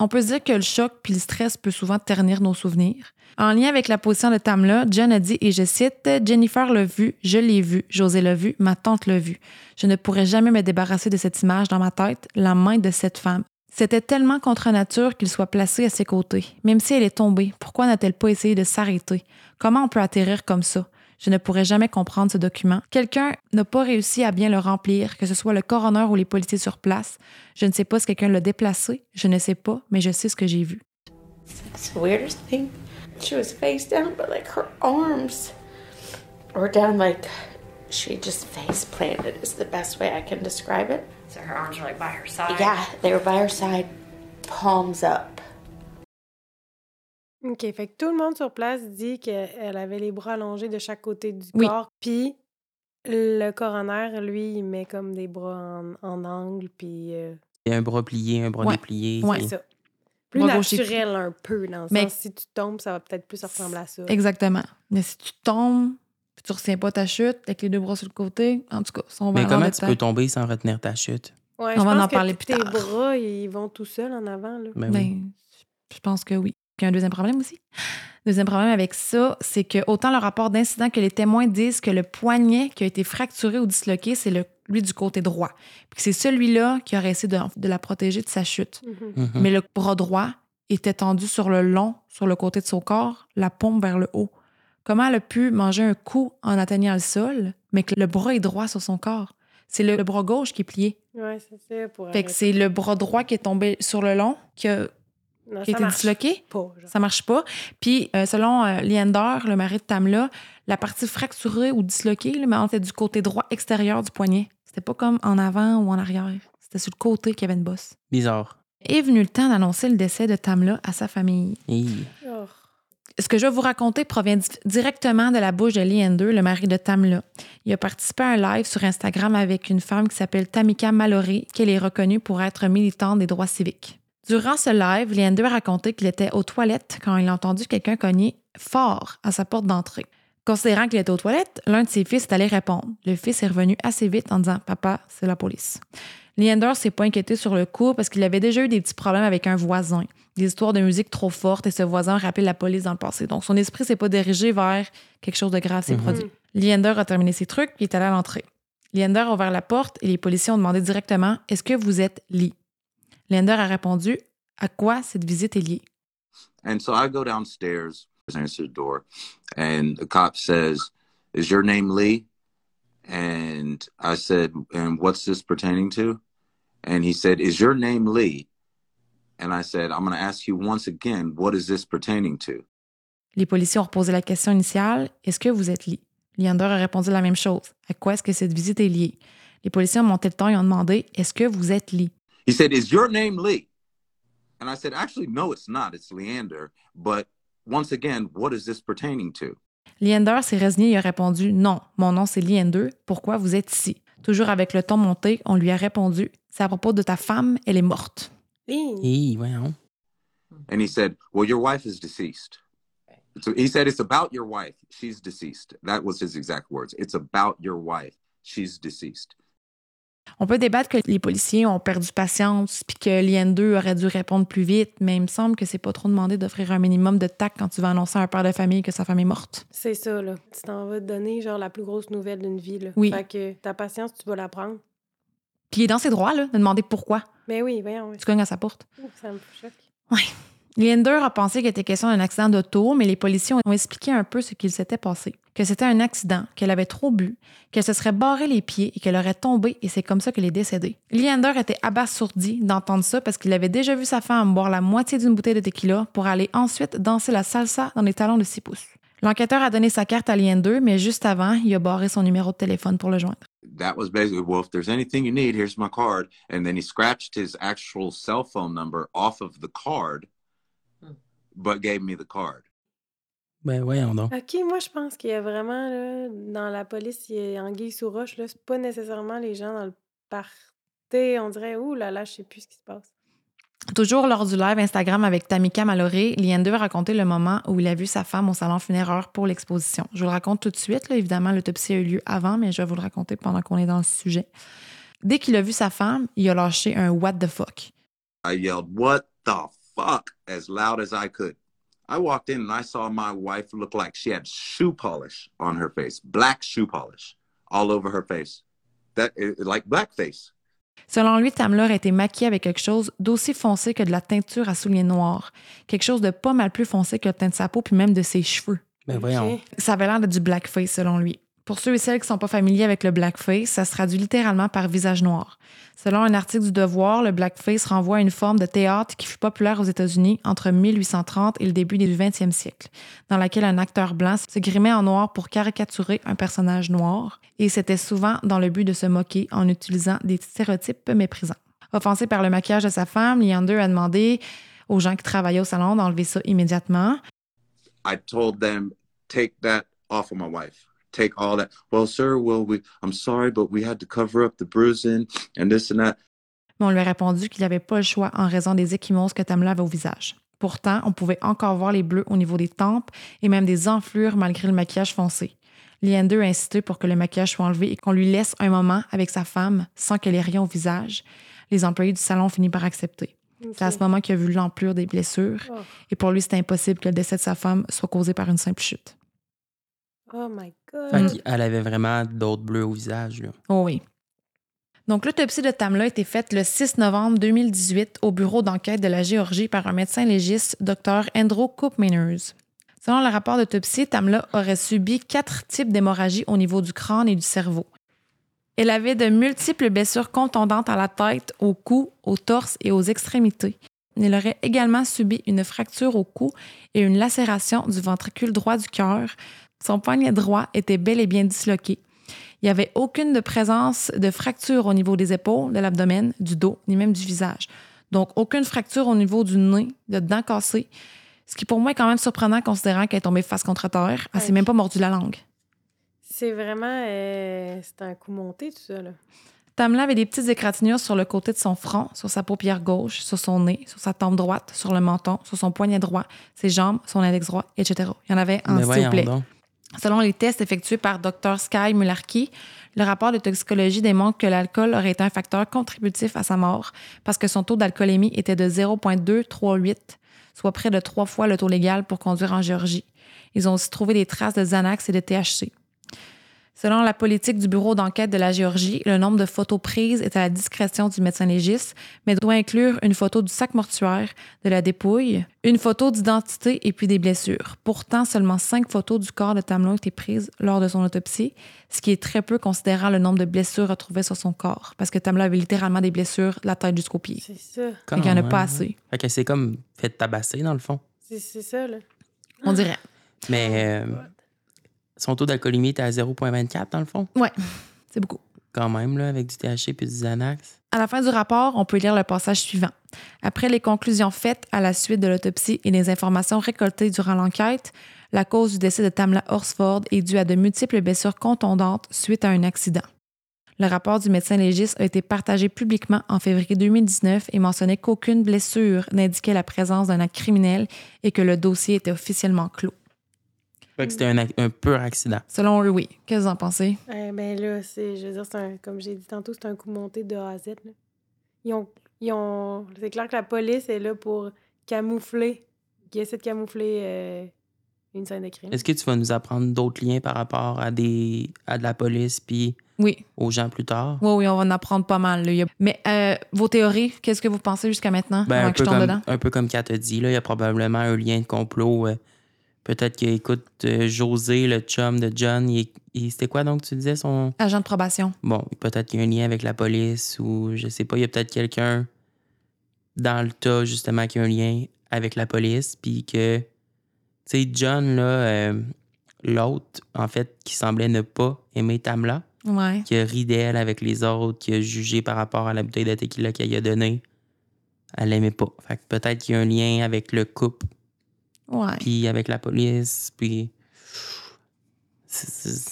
On peut se dire que le choc puis le stress peut souvent ternir nos souvenirs. En lien avec la position de Tamla, John a dit, et je cite, Jennifer l'a vu, je l'ai vu, José l'a vu, ma tante l'a vu. Je ne pourrais jamais me débarrasser de cette image dans ma tête, la main de cette femme. C'était tellement contre nature qu'il soit placé à ses côtés. Même si elle est tombée, pourquoi n'a-t-elle pas essayé de s'arrêter? Comment on peut atterrir comme ça? Je ne pourrais jamais comprendre ce document. Quelqu'un n'a pas réussi à bien le remplir, que ce soit le coroner ou les policiers sur place. Je ne sais pas si quelqu'un l'a déplacé, je ne sais pas, mais je sais ce que j'ai vu. It's the weirdest thing. She was face down, but like her arms were down like she just face planted is the best way I can describe it. So her arms were like by her side? Yeah, they were by her side, palms up. OK, fait que tout le monde sur place dit qu'elle avait les bras allongés de chaque côté du Oui. corps. Puis le coroner, lui, il met comme des bras en, en angle, puis euh, Il y a un bras plié, un bras Ouais. déplié. Ouais. puis- c'est ça. Plus Bras et naturel un peu, dans le Mais- sens, si tu tombes, ça va peut-être plus ressembler à ça. Exactement. Mais si tu tombes, puis tu retiens pas ta chute avec les deux bras sur le côté, en tout cas, ça, on va Mais en comment tu peux tomber sans retenir ta chute? Ouais, On je va pense en que parler plus tes tard. bras, ils vont tout seuls en avant, là. Ben oui. Ben, je pense que oui. Puis un deuxième problème aussi. Deuxième problème avec ça, c'est que autant le rapport d'incident que les témoins disent que le poignet qui a été fracturé ou disloqué, c'est le, lui du côté droit. Puis que c'est celui-là qui aurait essayé de, de la protéger de sa chute. Mhm. Mhm. Mais le bras droit était tendu sur le long, sur le côté de son corps, la paume vers le haut. Comment elle a pu manger un coup en atteignant le sol, mais que le bras est droit sur son corps? C'est le, le bras gauche qui est plié. Ouais, c'est ça. Pour Fait que c'est le bras droit qui est tombé sur le long, qui a, Non, qui a ça été marche disloqué. pas. Ça marche pas. Puis, euh, selon euh, Leander, le mari de Tamla, la partie fracturée ou disloquée, là, mais on était du côté droit extérieur du poignet. C'était pas comme en avant ou en arrière. C'était sur le côté qu'il y avait une bosse. Bizarre. Est venu le temps d'annoncer le décès de Tamla à sa famille. Hi. Oh. Ce que je vais vous raconter provient di- directement de la bouche de Leander, le mari de Tamla. Il a participé à un live sur Instagram avec une femme qui s'appelle Tamika Mallory, qu'elle est reconnue pour être militante des droits civiques. Durant ce live, Leander a raconté qu'il était aux toilettes quand il a entendu quelqu'un cogner fort à sa porte d'entrée. Considérant qu'il était aux toilettes, l'un de ses fils est allé répondre. Le fils est revenu assez vite en disant Papa, c'est la police. Leander s'est pas inquiété sur le coup parce qu'il avait déjà eu des petits problèmes avec un voisin, des histoires de musique trop fortes et ce voisin a rappelé la police dans le passé. Donc son esprit s'est pas dirigé vers quelque chose de grave s'est Mhm. produit. Leander a terminé ses trucs et est allé à l'entrée. Leander a ouvert la porte et les policiers ont demandé directement Est-ce que vous êtes Lee Leander a répondu À quoi cette visite est liée And so I go downstairs, answer the door, and the cop says, Is your name Lee? And I said, And what's this pertaining to? And he said, Is your name Lee? And I said, I'm going to ask you once again, what is this pertaining to? Les policiers ont reposé la question initiale Est-ce que vous êtes Lee Leander a répondu la même chose À quoi est-ce que cette visite est liée Les policiers ont monté le ton et ont demandé Est-ce que vous êtes Lee He said, Is your name Lee? And I said, Actually, no, it's not. It's Leander. But once again, what is this pertaining to? Leander s'est résigné et a répondu Non, mon nom c'est Leander, pourquoi vous êtes ici? Toujours avec le ton monté, on lui a répondu C'est à propos de ta femme, elle est morte. Hi, voyons. And he said, Well, your wife is deceased. So he said, It's about your wife. She's deceased. That was his exact words. It's about your wife. She's deceased. On peut débattre que les policiers ont perdu patience puis que Leander aurait dû répondre plus vite, mais il me semble que c'est pas trop demandé d'offrir un minimum de tact quand tu vas annoncer à un père de famille que sa femme est morte. C'est ça, là. Tu t'en vas te donner, genre, la plus grosse nouvelle d'une vie, là. Oui. Fait que ta patience, tu vas la prendre. Puis il est dans ses droits là, de demander pourquoi Mais oui, voyons. tu cognes à sa porte. Ouh, Ça me choque. Leander a pensé qu'il était question d'un accident d'auto, mais les policiers ont expliqué un peu ce qu'il s'était passé. Que c'était un accident, qu'elle avait trop bu, qu'elle se serait barré les pieds et qu'elle aurait tombé et c'est comme ça qu'elle est décédée. Leander était abasourdi d'entendre ça parce qu'il avait déjà vu sa femme boire la moitié d'une bouteille de tequila pour aller ensuite danser la salsa dans les talons de 6 pouces. L'enquêteur a donné sa carte à Leander, mais juste avant, il a barré son numéro de téléphone pour le joindre. That was basically, well, if there's anything you need, here's my card. And then he scratched his actual cell phone number off of the card, but gave me the card. Ben voyons donc. OK, moi, je pense qu'il y a vraiment, là, dans la police, il y a anguille sous roche, là. C'est pas nécessairement les gens dans le party. On dirait, ouh là là, je sais plus ce qui se passe. Toujours lors du live Instagram avec Tamika Mallory, Leander a raconté le moment où il a vu sa femme au salon funéraire pour l'exposition. Je vous le raconte tout de suite. Là. Évidemment, l'autopsie a eu lieu avant, mais je vais vous le raconter pendant qu'on est dans le sujet. Dès qu'il a vu sa femme, il a lâché un What the fuck. I yelled, What the fuck? as loud as I could. I walked in and I saw my wife look like she had shoe polish on her face, black shoe polish all over her face. That like blackface. Selon lui, Tamla a été maquillée avec quelque chose d'aussi foncé que de la teinture à souliers noirs. Quelque chose de pas mal plus foncé que le teint de sa peau, puis même de ses cheveux. Ben voyons. Ça avait l'air de du blackface, selon lui. Pour ceux et celles qui sont pas familiers avec le blackface, ça se traduit littéralement par visage noir. Selon un article du Devoir, le blackface renvoie à une forme de théâtre qui fut populaire aux États-Unis entre 1830 et le début du 20e siècle, dans laquelle un acteur blanc se grimait en noir pour caricaturer un personnage noir, et c'était souvent dans le but de se moquer en utilisant des stéréotypes méprisants. Offensé par le maquillage de sa femme, Leander a demandé aux gens qui travaillaient au salon d'enlever ça immédiatement. I told them, take that off of my wife. Take all that. Well, sir, well, we, I'm sorry, but we had to cover up the bruising and this and that. mais on lui a répondu qu'il n'avait pas le choix en raison des échymoses que Tamla avait au visage. Pourtant, on pouvait encore voir les bleus au niveau des tempes et même des enflures malgré le maquillage foncé. Leander a insisté pour que le maquillage soit enlevé et qu'on lui laisse un moment avec sa femme sans qu'elle ait rien au visage. Les employés du salon ont fini par accepter. C'est à ce moment qu'il a vu l'ampleur des blessures Oh. et pour lui, c'était impossible que le décès de sa femme soit causé par une simple chute. Oh my Fait qu'elle avait vraiment d'autres bleus au visage. Là. Oh oui. Donc, l'autopsie de Tamla a été faite le 6 novembre 2018 au bureau d'enquête de la Géorgie par un médecin légiste, Dr. Andrew Koopmeiners. Selon le rapport d'autopsie, Tamla aurait subi quatre types d'hémorragie au niveau du crâne et du cerveau. Elle avait de multiples blessures contondantes à la tête, au cou, au torse et aux extrémités. Elle aurait également subi une fracture au cou et une lacération du ventricule droit du cœur. Son poignet droit était bel et bien disloqué. Il n'y avait aucune de présence de fracture au niveau des épaules, de l'abdomen, du dos, ni même du visage. Donc, aucune fracture au niveau du nez, de dents cassées. Ce qui pour moi est quand même surprenant considérant qu'elle est tombée face contre terre. Elle s'est même pas mordu la langue. C'est vraiment... euh, c'est un coup monté, tout ça, là. Tamla avait des petites égratignures sur le côté de son front, sur sa paupière gauche, sur son nez, sur sa tempe droite, sur le menton, sur son poignet droit, ses jambes, son index droit, etc. Il y en avait un, s'il vous plaît. Selon les tests effectués par Dr. Sky Mularkey, le rapport de toxicologie démontre que l'alcool aurait été un facteur contributif à sa mort parce que son taux d'alcoolémie était de 0,238, soit près de trois fois le taux légal pour conduire en Géorgie. Ils ont aussi trouvé des traces de Xanax et de THC. Selon la politique du bureau d'enquête de la Géorgie, le nombre de photos prises est à la discrétion du médecin légiste, mais doit inclure une photo du sac mortuaire, de la dépouille, une photo d'identité et puis des blessures. Pourtant, seulement cinq photos du corps de Tamla ont été prises lors de son autopsie, ce qui est très peu considérant le nombre de blessures retrouvées sur son corps, parce que Tamla avait littéralement des blessures de la tête jusqu'au pied. C'est ça. Fait qu'il y en a pas même, assez, Fait que c'est comme fait tabasser, dans le fond. C'est c'est ça, là. on dirait. Mais euh, son taux d'alcoolémie était à 0,24, dans le fond? Ouais, c'est beaucoup. Quand même, là, avec du THC puis du Xanax. À la fin du rapport, on peut lire le passage suivant. Après les conclusions faites à la suite de l'autopsie et les informations récoltées durant l'enquête, la cause du décès de Tamla Horsford est due à de multiples blessures contondantes suite à un accident. Le rapport du médecin légiste a été partagé publiquement en février 2019 et mentionnait qu'aucune blessure n'indiquait la présence d'un acte criminel et que le dossier était officiellement clos. Fait que c'était un, pur accident. Selon eux, oui. Qu'est-ce que vous en pensez? Eh ben là, c'est, je veux dire, c'est un, comme j'ai dit tantôt, c'est un coup monté de A à Z. là. Ils ont, ils ont, c'est clair que la police est là pour camoufler, qui essaie de camoufler euh, une scène de crime. Est-ce que tu vas nous apprendre d'autres liens par rapport à des à de la police puis Oui. aux gens plus tard? Oui, oui, on va en apprendre pas mal. là. Il y a- Mais euh, vos théories, qu'est-ce que vous pensez jusqu'à maintenant? Ben, un, que je peu comme, dedans? un peu comme Kat a dit, là, il y a probablement un lien de complot. euh, Peut-être qu'il écoute euh, José, le chum de John. il- il- C'était quoi donc tu disais son. Agent de probation. Bon, peut-être qu'il y a un lien avec la police ou je sais pas, il y a peut-être quelqu'un dans le tas justement qui a un lien avec la police. Puis que, tu sais, John, là, euh, l'autre, en fait, qui semblait ne pas aimer Tamla, Ouais. qui a ri d'elle avec les autres, qui a jugé par rapport à la bouteille de tequila qu'elle lui a donnée. Elle l'aimait pas. Fait que peut-être qu'il y a un lien avec le couple, Ouais. puis avec la police, puis.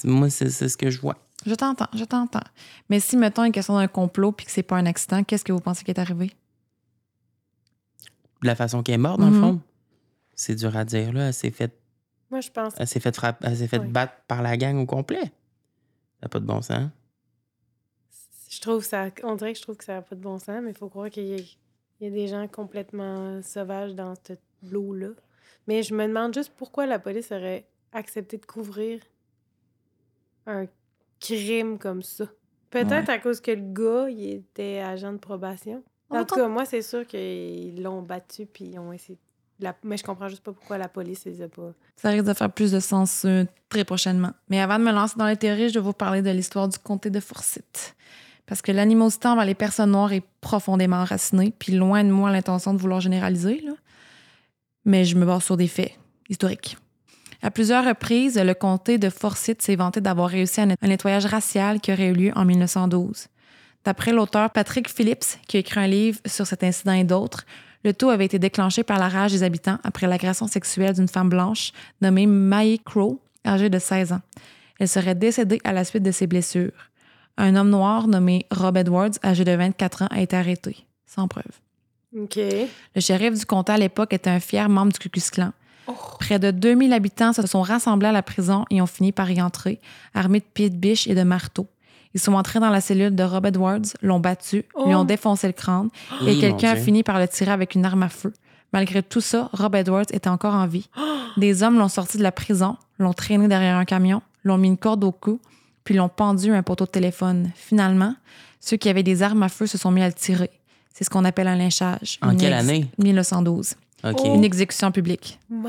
moi, c'est c'est ce que je vois. Je t'entends, je t'entends. Mais si, mettons, une question d'un complot puis que c'est pas un accident, qu'est-ce que vous pensez qui est arrivé? De la façon qu'elle est morte, dans Mhm. le fond, c'est dur à dire, là. Elle s'est fait, Moi, je pense. elle s'est fait, frappe- elle s'est fait Ouais. battre par la gang au complet. Ça n'a pas de bon sens. Je trouve ça. On dirait que je trouve que ça n'a pas de bon sens, mais il faut croire qu'il y, a- il y a des gens complètement sauvages dans cette lot-là. Mais je me demande juste pourquoi la police aurait accepté de couvrir un crime comme ça. Peut-être à cause que le gars, il était agent de probation. En tout cas, moi, c'est sûr qu'ils l'ont battu puis ils ont essayé. la- Mais je comprends juste pas pourquoi la police les a pas. Ça risque de faire plus de sens euh, très prochainement. Mais avant de me lancer dans les théories, je vais vous parler de l'histoire du comté de Forsyth. Parce que l'animosité envers les personnes noires est profondément enracinée, puis loin de moi l'intention de vouloir généraliser. là. Mais je me base sur des faits historiques. À plusieurs reprises, le comté de Forsyth s'est vanté d'avoir réussi un nettoyage racial qui aurait eu lieu en 1912. D'après l'auteur Patrick Phillips, qui a écrit un livre sur cet incident et d'autres, le tout avait été déclenché par la rage des habitants après l'agression sexuelle d'une femme blanche nommée Mae Crow, âgée de 16 ans. Elle serait décédée à la suite de ses blessures. Un homme noir nommé Rob Edwards, âgé de 24 ans, a été arrêté, sans preuve. Le shérif du comté à l'époque était un fier membre du Ku Klux Klan. Près de 2000 habitants se sont rassemblés à la prison et ont fini par y entrer, armés de pieds de biche et de marteaux. Ils sont entrés dans la cellule de Rob Edwards, l'ont battu, lui ont Oh. défoncé le crâne et Oui, quelqu'un a fini par le tirer avec une arme à feu. Malgré tout ça, Rob Edwards était encore en vie. Des hommes l'ont sorti de la prison, l'ont traîné derrière un camion, l'ont mis une corde au cou, puis l'ont pendu à un poteau de téléphone. Finalement, ceux qui avaient des armes à feu se sont mis à le tirer. C'est ce qu'on appelle un lynchage. En Une quelle année? 1912. OK. Oh. Une exécution publique. My.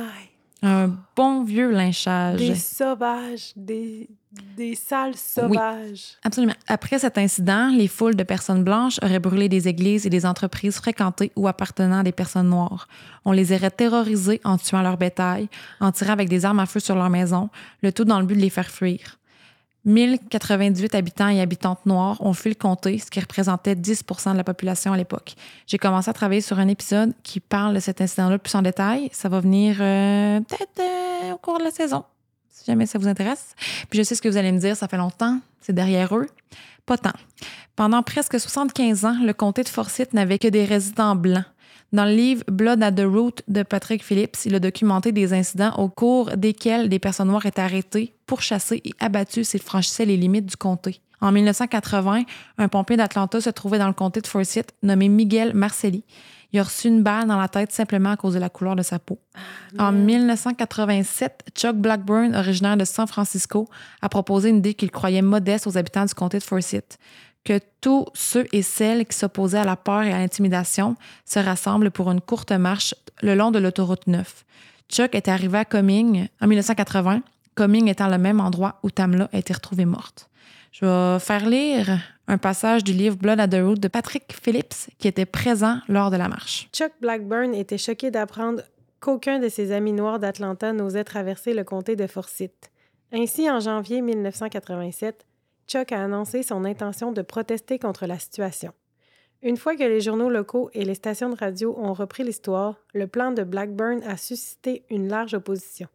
Un bon vieux lynchage. Des sauvages, des, des sales sauvages. Absolument. Après cet incident, les foules de personnes blanches auraient brûlé des églises et des entreprises fréquentées ou appartenant à des personnes noires. On les aurait terrorisées en tuant leur bétail, en tirant avec des armes à feu sur leur maison, le tout dans le but de les faire fuir. 1098 habitants et habitantes noirs ont fui le comté, ce qui représentait 10% de la population à l'époque. J'ai commencé à travailler sur un épisode qui parle de cet incident-là plus en détail. Ça va venir euh, peut-être euh, au cours de la saison. si jamais ça vous intéresse. Puis je sais ce que vous allez me dire, ça fait longtemps, c'est derrière eux. Pas tant. Pendant presque 75 ans, le comté de Forsyth n'avait que des résidents blancs. Dans le livre Blood at the Root de Patrick Phillips, il a documenté des incidents au cours desquels des personnes noires étaient arrêtées, pourchassées et abattues s'ils franchissaient les limites du comté. En 1980, un pompier d'Atlanta se trouvait dans le comté de Forsyth nommé Miguel Marcelli. Il a reçu une balle dans la tête simplement à cause de la couleur de sa peau. en 1987, Chuck Blackburn, originaire de San Francisco, a proposé une idée qu'il croyait modeste aux habitants du comté de Forsyth que tous ceux et celles qui s'opposaient à la peur et à l'intimidation se rassemblent pour une courte marche le long de l'autoroute 9. Chuck est arrivé à Coming en 1980, Coming étant le même endroit où Tamla a été retrouvée morte. Je vais faire lire un passage du livre Blood at the Root de Patrick Phillips qui était présent lors de la marche. Chuck Blackburn était choqué d'apprendre qu'aucun de ses amis noirs d'Atlanta n'osait traverser le comté de Forsyth. Ainsi, en janvier 1987, Chuck a annoncé son intention de protester contre la situation. Une fois que les journaux locaux et les stations de radio ont repris l'histoire, le plan de Blackburn a suscité une large opposition.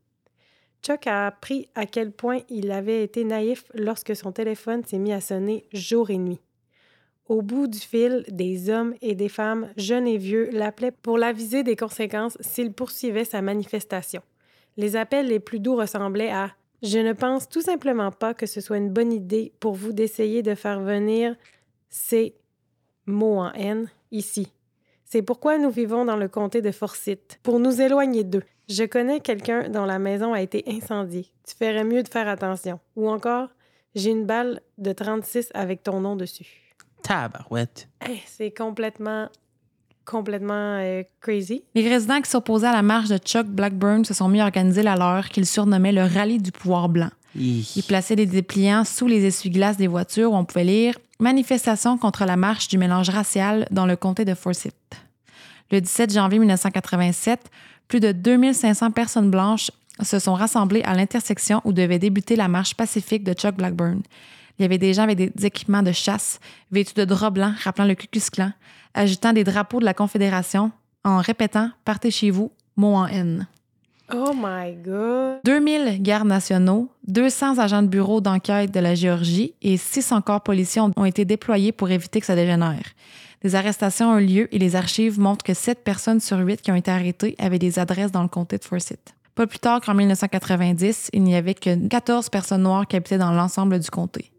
Chuck a appris à quel point il avait été naïf lorsque son téléphone s'est mis à sonner jour et nuit. Au bout du fil, des hommes et des femmes, jeunes et vieux, l'appelaient pour l'aviser des conséquences s'il poursuivait sa manifestation. Les appels les plus doux ressemblaient à je ne pense tout simplement pas que ce soit une bonne idée pour vous d'essayer de faire venir ces mots en haine ici. C'est pourquoi nous vivons dans le comté de Forsyth, pour nous éloigner d'eux. Je connais quelqu'un dont la maison a été incendiée. Tu ferais mieux de faire attention. Ou encore, j'ai une balle de 36 avec ton nom dessus. Tabarouette. Hey, c'est complètement, complètement euh, crazy. Les résidents qui s'opposaient à la marche de Chuck Blackburn se sont mis à organiser la leur qu'ils surnommaient le rallye du pouvoir blanc. Hi. Ils plaçaient des dépliants sous les essuie-glaces des voitures où on pouvait lire Manifestation contre la marche du mélange racial dans le comté de Forsyth. Le 17 janvier 1987, plus de 2500 personnes blanches se sont rassemblées à l'intersection où devait débuter la marche pacifique de Chuck Blackburn. Il y avait des gens avec des équipements de chasse, vêtus de draps blancs rappelant le Ku Klan, agitant des drapeaux de la Confédération, en répétant Partez chez vous, mot en haine. Oh my God! 2000 gardes nationaux, 200 agents de bureau d'enquête de la Géorgie et 600 corps policiers ont été déployés pour éviter que ça dégénère. Des arrestations ont eu lieu et les archives montrent que 7 personnes sur 8 qui ont été arrêtées avaient des adresses dans le comté de Forsyth. Pas plus tard qu'en 1990, il n'y avait que 14 personnes noires qui habitaient dans l'ensemble du comté.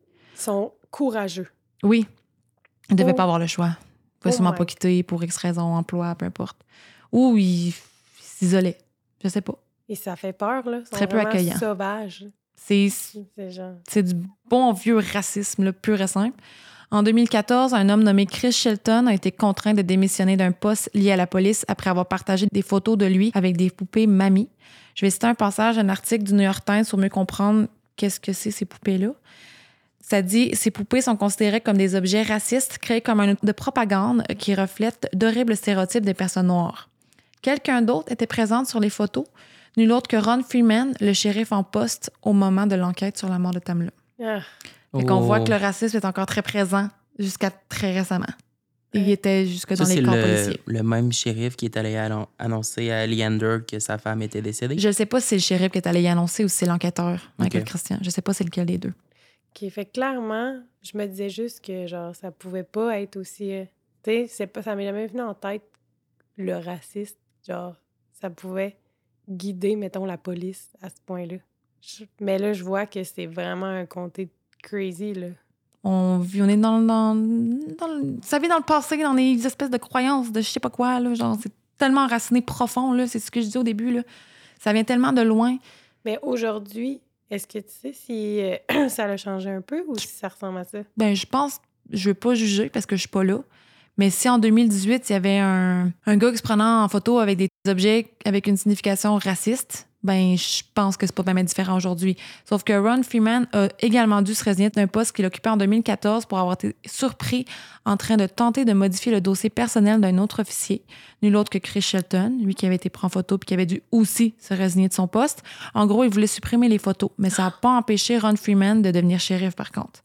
Sont courageux. Oui, ils ne devaient Oh. pas avoir le choix. Ils ne pouvaient Oh sûrement pas quitter pour X raison, emploi, peu importe. Ou ils s'isolaient. Je sais pas. Et ça fait peur, là. Très peu accueillant. sauvages. C'est du bon vieux racisme, là, pur et simple. En 2014, un homme nommé Chris Shelton a été contraint de démissionner d'un poste lié à la police après avoir partagé des photos de lui avec des poupées mamie. Je vais citer un passage d'un article du New York Times pour mieux comprendre qu'est-ce que c'est ces poupées-là. Dit ces poupées sont considérées comme des objets racistes créés comme un outil de propagande qui reflètent d'horribles stéréotypes des personnes noires. Quelqu'un d'autre était présent sur les photos, nul autre que Ron Freeman, le shérif en poste au moment de l'enquête sur la mort de Tamla. Ah, Fait qu'on Oh. voit que le racisme est encore très présent jusqu'à très récemment. Il était jusque Ça, dans les corps le, policiers. le même shérif qui est allé annon- annoncer à Leander que sa femme était décédée? Je ne sais pas si c'est le shérif qui est allé y annoncer ou si c'est l'enquêteur, Michael. Christian. Je sais pas c'est lequel des deux. Qui fait clairement, je me disais juste que, genre, ça pouvait pas être aussi... euh, Tu sais, c'est pas- ça m'est jamais venu en tête, le raciste. Genre, ça pouvait guider, mettons, la police à ce point-là. Mais là, je vois que c'est vraiment un comté crazy, là. On, vit- on est dans, dans, dans ça vit dans le passé, dans des espèces de croyances de je sais pas quoi. Là, genre, c'est tellement enraciné profond. Là, c'est ce que je dis au début. Là. Ça vient tellement de loin. Mais aujourd'hui, est-ce que tu sais si euh, ça a changé un peu ou si ça ressemble à ça? Ben, je pense, je veux pas juger parce que je suis pas là. Mais si en 2018, il y avait un, un gars qui se prenait en photo avec des objets avec une signification raciste, ben, je pense que c'est pas vraiment différent aujourd'hui. Sauf que Ron Freeman a également dû se résigner d'un poste qu'il occupait en 2014 pour avoir été surpris en train de tenter de modifier le dossier personnel d'un autre officier, nul autre que Chris Shelton, lui qui avait été pris en photo puis qui avait dû aussi se résigner de son poste. En gros, il voulait supprimer les photos, mais ça n'a pas empêché Ron Freeman de devenir shérif par contre.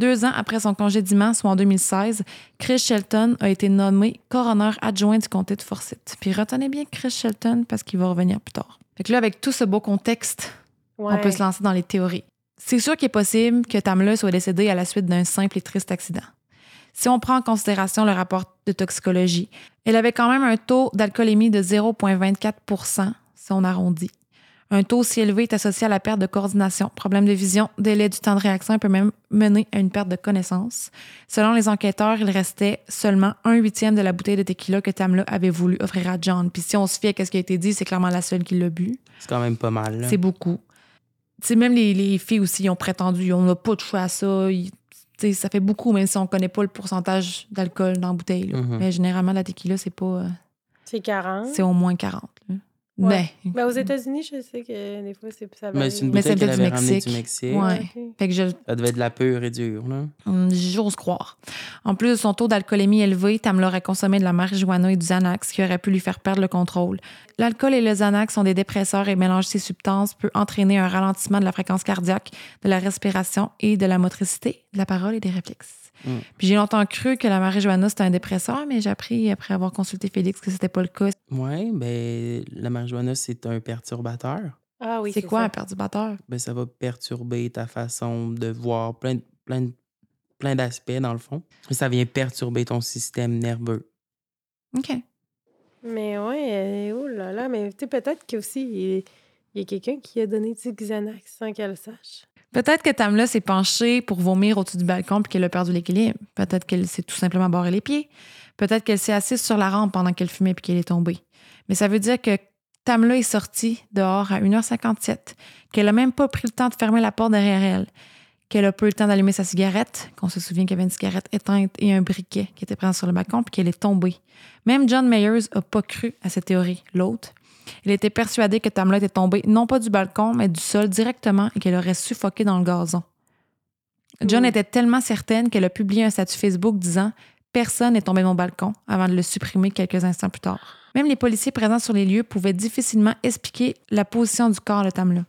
Deux ans après son congédiement, soit en 2016, Chris Shelton a été nommé coroner adjoint du comté de Forsyth. Puis retenez bien Chris Shelton parce qu'il va revenir plus tard. Fait que là, avec tout ce beau contexte, On peut se lancer dans les théories. C'est sûr qu'il est possible que Tamla soit décédée à la suite d'un simple et triste accident. Si on prend en considération le rapport de toxicologie, elle avait quand même un taux d'alcoolémie de 0,24% si on arrondit. Un taux aussi élevé est associé à la perte de coordination, problème de vision, délai du temps de réaction et peut même mener à une perte de connaissance. Selon les enquêteurs, il restait seulement un huitième de la bouteille de tequila que Tamla avait voulu offrir à John. Puis si on se fie à ce qui a été dit, c'est clairement la seule qui l'a bu. C'est quand même pas mal. là. C'est beaucoup. Tu sais, même les, les filles aussi ils ont prétendu, on n'a pas de choix à ça. Ils- tu sais, ça fait beaucoup, même si on connaît pas le pourcentage d'alcool dans la bouteille. Mhm. Mais généralement, la tequila, c'est pas. euh, C'est 40. c'est au moins 40. Ouais. Mais- Ben, aux États-Unis, je sais que des fois, c'est ça Mais varie. c'est une Mais c'est bouteille qu'elle avait du ramenée du Mexique. Ouais. Ok. Fait que je, Ça devait être de la pure et dure, là. Hum, J'ose croire. En plus de son taux d'alcoolémie élevé, Tamla aurait consommé de la marijuana et du Xanax qui aurait pu lui faire perdre le contrôle. L'alcool et le Xanax sont des dépresseurs et mélanger ces substances peut entraîner un ralentissement de la fréquence cardiaque, de la respiration et de la motricité, de la parole et des réflexes. Mm. Puis j'ai longtemps cru que la marijuana c'était un dépresseur, mais j'ai appris après avoir consulté Félix que c'était pas le cas. Ouais, ben la marijuana, c'est un perturbateur. Ah oui, c'est quoi ça. un perturbateur? Ben, ça va perturber ta façon de voir plein, de- plein, de- plein d'aspects, dans le fond. Ça vient perturber ton système nerveux. OK. Mais ouais, euh, oh là là, mais tu sais, peut-être qu'aussi, il il y a quelqu'un qui a donné du Xanax sans qu'elle le sache. Peut-être que Tamla s'est penchée pour vomir au-dessus du balcon puis qu'elle a perdu l'équilibre. Peut-être qu'elle s'est tout simplement barré les pieds. Peut-être qu'elle s'est assise sur la rampe pendant qu'elle fumait puis qu'elle est tombée. Mais ça veut dire que Tamla est sortie dehors à 1h57, qu'elle a même pas pris le temps de fermer la porte derrière elle, qu'elle a pas eu le temps d'allumer sa cigarette, qu'on se souvient qu'il y avait une cigarette éteinte et un briquet qui était présent sur le balcon puis qu'elle est tombée. Même John Mayers a pas cru à cette théorie, l'autre. Il était persuadé que Tamla était tombée non pas du balcon, mais du sol directement et qu'elle aurait suffoqué dans le gazon. John Mm. était tellement certaine qu'elle a publié un statut Facebook disant Personne n'est tombé de mon balcon avant de le supprimer quelques instants plus tard. Même les policiers présents sur les lieux pouvaient difficilement expliquer la position du corps de Tamla.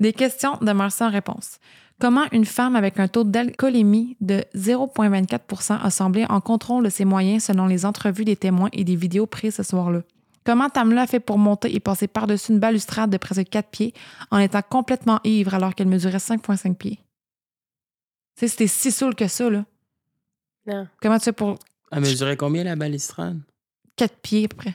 Des questions demeurent sans réponse. Comment une femme avec un taux d'alcoolémie de 0,24% a semblé en contrôle de ses moyens selon les entrevues des témoins et des vidéos prises ce soir-là? Comment Tamla a fait pour monter et passer par-dessus une balustrade de presque 4 pieds en étant complètement ivre alors qu'elle mesurait 5,5 pieds? Tu sais, c'était si saoul que ça, là. Non. Comment tu fais pour Elle mesurait combien la balustrade? 4 pieds à peu près?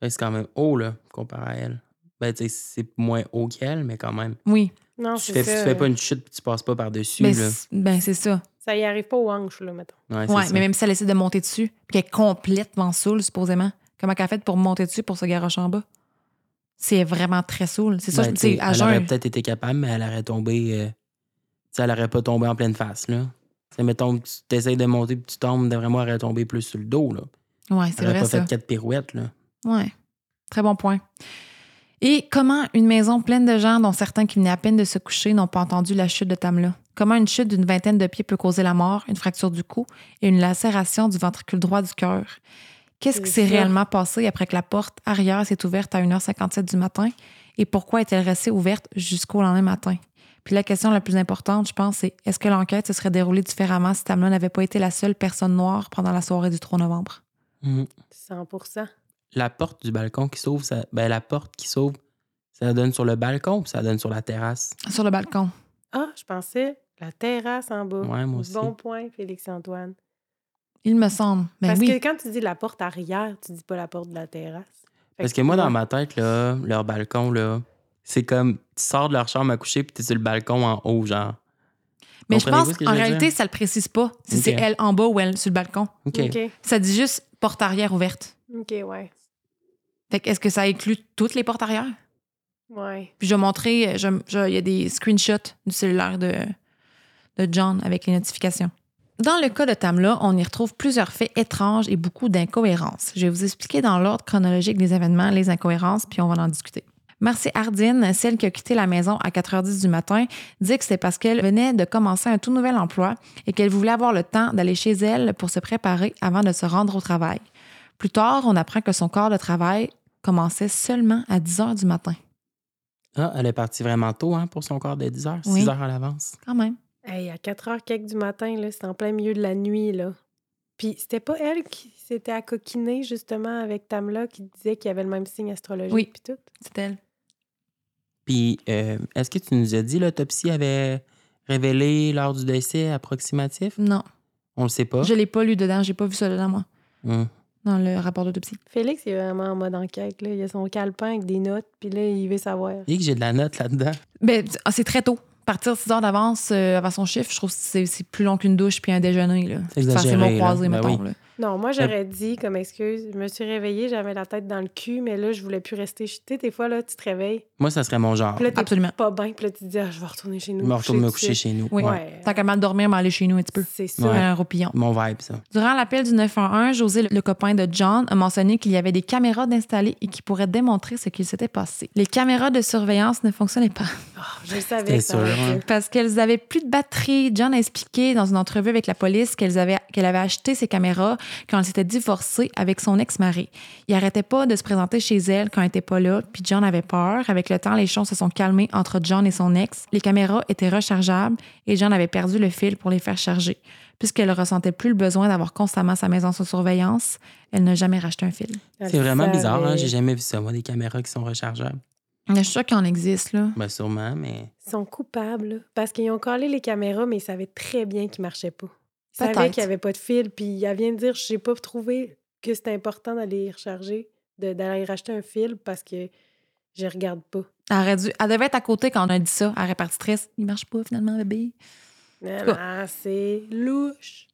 Ben, c'est quand même haut, là, comparé à elle. Ben, tu sais, c'est moins haut qu'elle, mais quand même. Oui. Non, Tu c'est fais, ça. tu fais pas une chute puis tu passes pas par-dessus, Ben, là. c'est- ben, c'est ça. Ça y arrive pas aux hanches, là, mettons. Ouais, mais même si elle essaie de monter dessus, puis qu'elle est complètement saoule, supposément, comment qu'elle a fait pour monter dessus pour se garocher en bas? C'est vraiment très saoul. C'est ça, Ben, je me tu sais, dis, à elle aurait peut-être été capable, mais elle aurait tombé. euh, elle aurait pas tombé en pleine face, là. Mettons que tu essayes de monter puis tu tombes, d'après moi, elle aurait tombé plus sur le dos, là. Ouais, c'est Elle aurait vrai pas ça. fait quatre pirouettes, là. Ouais. Très bon point. Et comment une maison pleine de gens, dont certains qui venaient à peine de se coucher, n'ont pas entendu la chute de Tamla? Comment une chute d'une vingtaine de pieds peut causer la mort, une fracture du cou et une lacération du ventricule droit du cœur? Qu'est-ce qui s'est réellement passé après que la porte arrière s'est ouverte à 1h57 du matin? Et pourquoi est-elle restée ouverte jusqu'au lendemain matin? Puis la question la plus importante, je pense, c'est est-ce que l'enquête se serait déroulée différemment si Tamla n'avait pas été la seule personne noire pendant la soirée du 3 novembre? Mhm. 100 La porte du balcon qui s'ouvre, ça... ben, la porte qui s'ouvre, ça donne sur le balcon puis ça donne sur la terrasse? Sur le balcon. Ah, je pensais la terrasse en bas. Ouais, moi aussi. Bon point, Félix-Antoine. Il me semble. Ben Parce oui. que quand tu dis la porte arrière, tu dis pas la porte de la terrasse. Fait Parce que moi, dans ma tête, là, leur balcon, là, c'est comme tu sors de leur chambre à coucher puis t'es sur le balcon en haut, genre. Mais je pense qu'en réalité, ça le précise pas si c'est elle en bas ou elle sur le balcon. Ça dit juste porte arrière ouverte. OK, ouais. Fait que est-ce que ça inclut toutes les portes arrière? Ouais. Puis je vais montrer, il y a des screenshots du cellulaire de, de John avec les notifications. Dans le cas de Tamla, on y retrouve plusieurs faits étranges et beaucoup d'incohérences. Je vais vous expliquer dans l'ordre chronologique des événements les incohérences, puis on va en discuter. Marcy Hardin, celle qui a quitté la maison à 4h10 du matin, dit que c'est parce qu'elle venait de commencer un tout nouvel emploi et qu'elle voulait avoir le temps d'aller chez elle pour se préparer avant de se rendre au travail. Plus tard, on apprend que son corps de travail commençait seulement à 10h du matin. Ah, elle est partie vraiment tôt hein, pour son corps de 10 heures, 6 Oui. heures à l'avance. Quand même. Hey, à 4 heures quelques du matin, là, c'était en plein milieu de la nuit, là. Puis c'était pas elle qui s'était accoquinée, justement, avec Tamla, qui disait qu'il y avait le même signe astrologique Oui. puis tout? C'est elle. Puis, euh, est-ce que tu nous as dit l'autopsie avait révélé lors du décès approximatif? Non. On le sait pas. Je l'ai pas lu dedans. J'ai pas vu ça dedans, moi, Hum. dans le rapport d'autopsie. Félix, il est vraiment en mode enquête. Là. Il a son calepin avec des notes, puis là, il veut savoir. Et que j'ai de la note là-dedans. Ben, ah, c'est très tôt. Partir 6 heures d'avance euh, avant son chiffre, je trouve que c'est plus long qu'une douche puis un déjeuner. Là. C'est exagéré, facilement là. croisé, Ben mettons. oui. là. Non, moi, j'aurais dit comme excuse, je me suis réveillée, j'avais la tête dans le cul, mais là, je voulais plus rester. Tu sais, des fois, là, tu te réveilles, Moi, ça serait mon genre. puis là, t'es Absolument. pas bien, puis là, tu te dis, ah, je vais retourner chez nous. Je me retourne me coucher chez nous. Oui. Ouais. Tant qu'à mal dormir, mais aller chez nous un petit peu. C'est ça. Ouais. Un roupillon. Mon vibe, ça. Durant l'appel du 911, José, le- le copain de John, a mentionné qu'il y avait des caméras d'installer et qui pourraient démontrer ce qu'il s'était passé. Les caméras de surveillance ne fonctionnaient pas Ah, je savais ça sûr, hein. parce qu'elles avaient plus de batterie. John a expliqué dans une entrevue avec la police qu'elles avaient, qu'elle avait acheté ces caméras quand elle s'était divorcée avec son ex-mari. Il arrêtait pas de se présenter chez elle quand elle était pas là, puis John avait peur. Avec le temps, les choses se sont calmées entre John et son ex. Les caméras étaient rechargeables et John avait perdu le fil pour les faire charger. Puisqu'elle ne ressentait plus le besoin d'avoir constamment sa maison sous surveillance, elle n'a jamais racheté un fil. C'est vraiment bizarre, hein? J'ai jamais vu ça, moi, des caméras qui sont rechargeables. Je suis sûre qu'il en existe, là. Ben, sûrement, mais. Ils sont coupables, là, parce qu'ils ont collé les caméras, mais ils savaient très bien qu'ils marchaient pas. Peut-être. qu'il n'y avait pas de fil, puis elle vient de dire, j'ai pas trouvé que c'était important d'aller y recharger, de- d'aller racheter un fil, parce que je regarde pas. Elle, aurait dû- elle devait être à côté quand on a dit ça à répartitrice. Il marche pas, finalement, bébé. Non, c'est louche.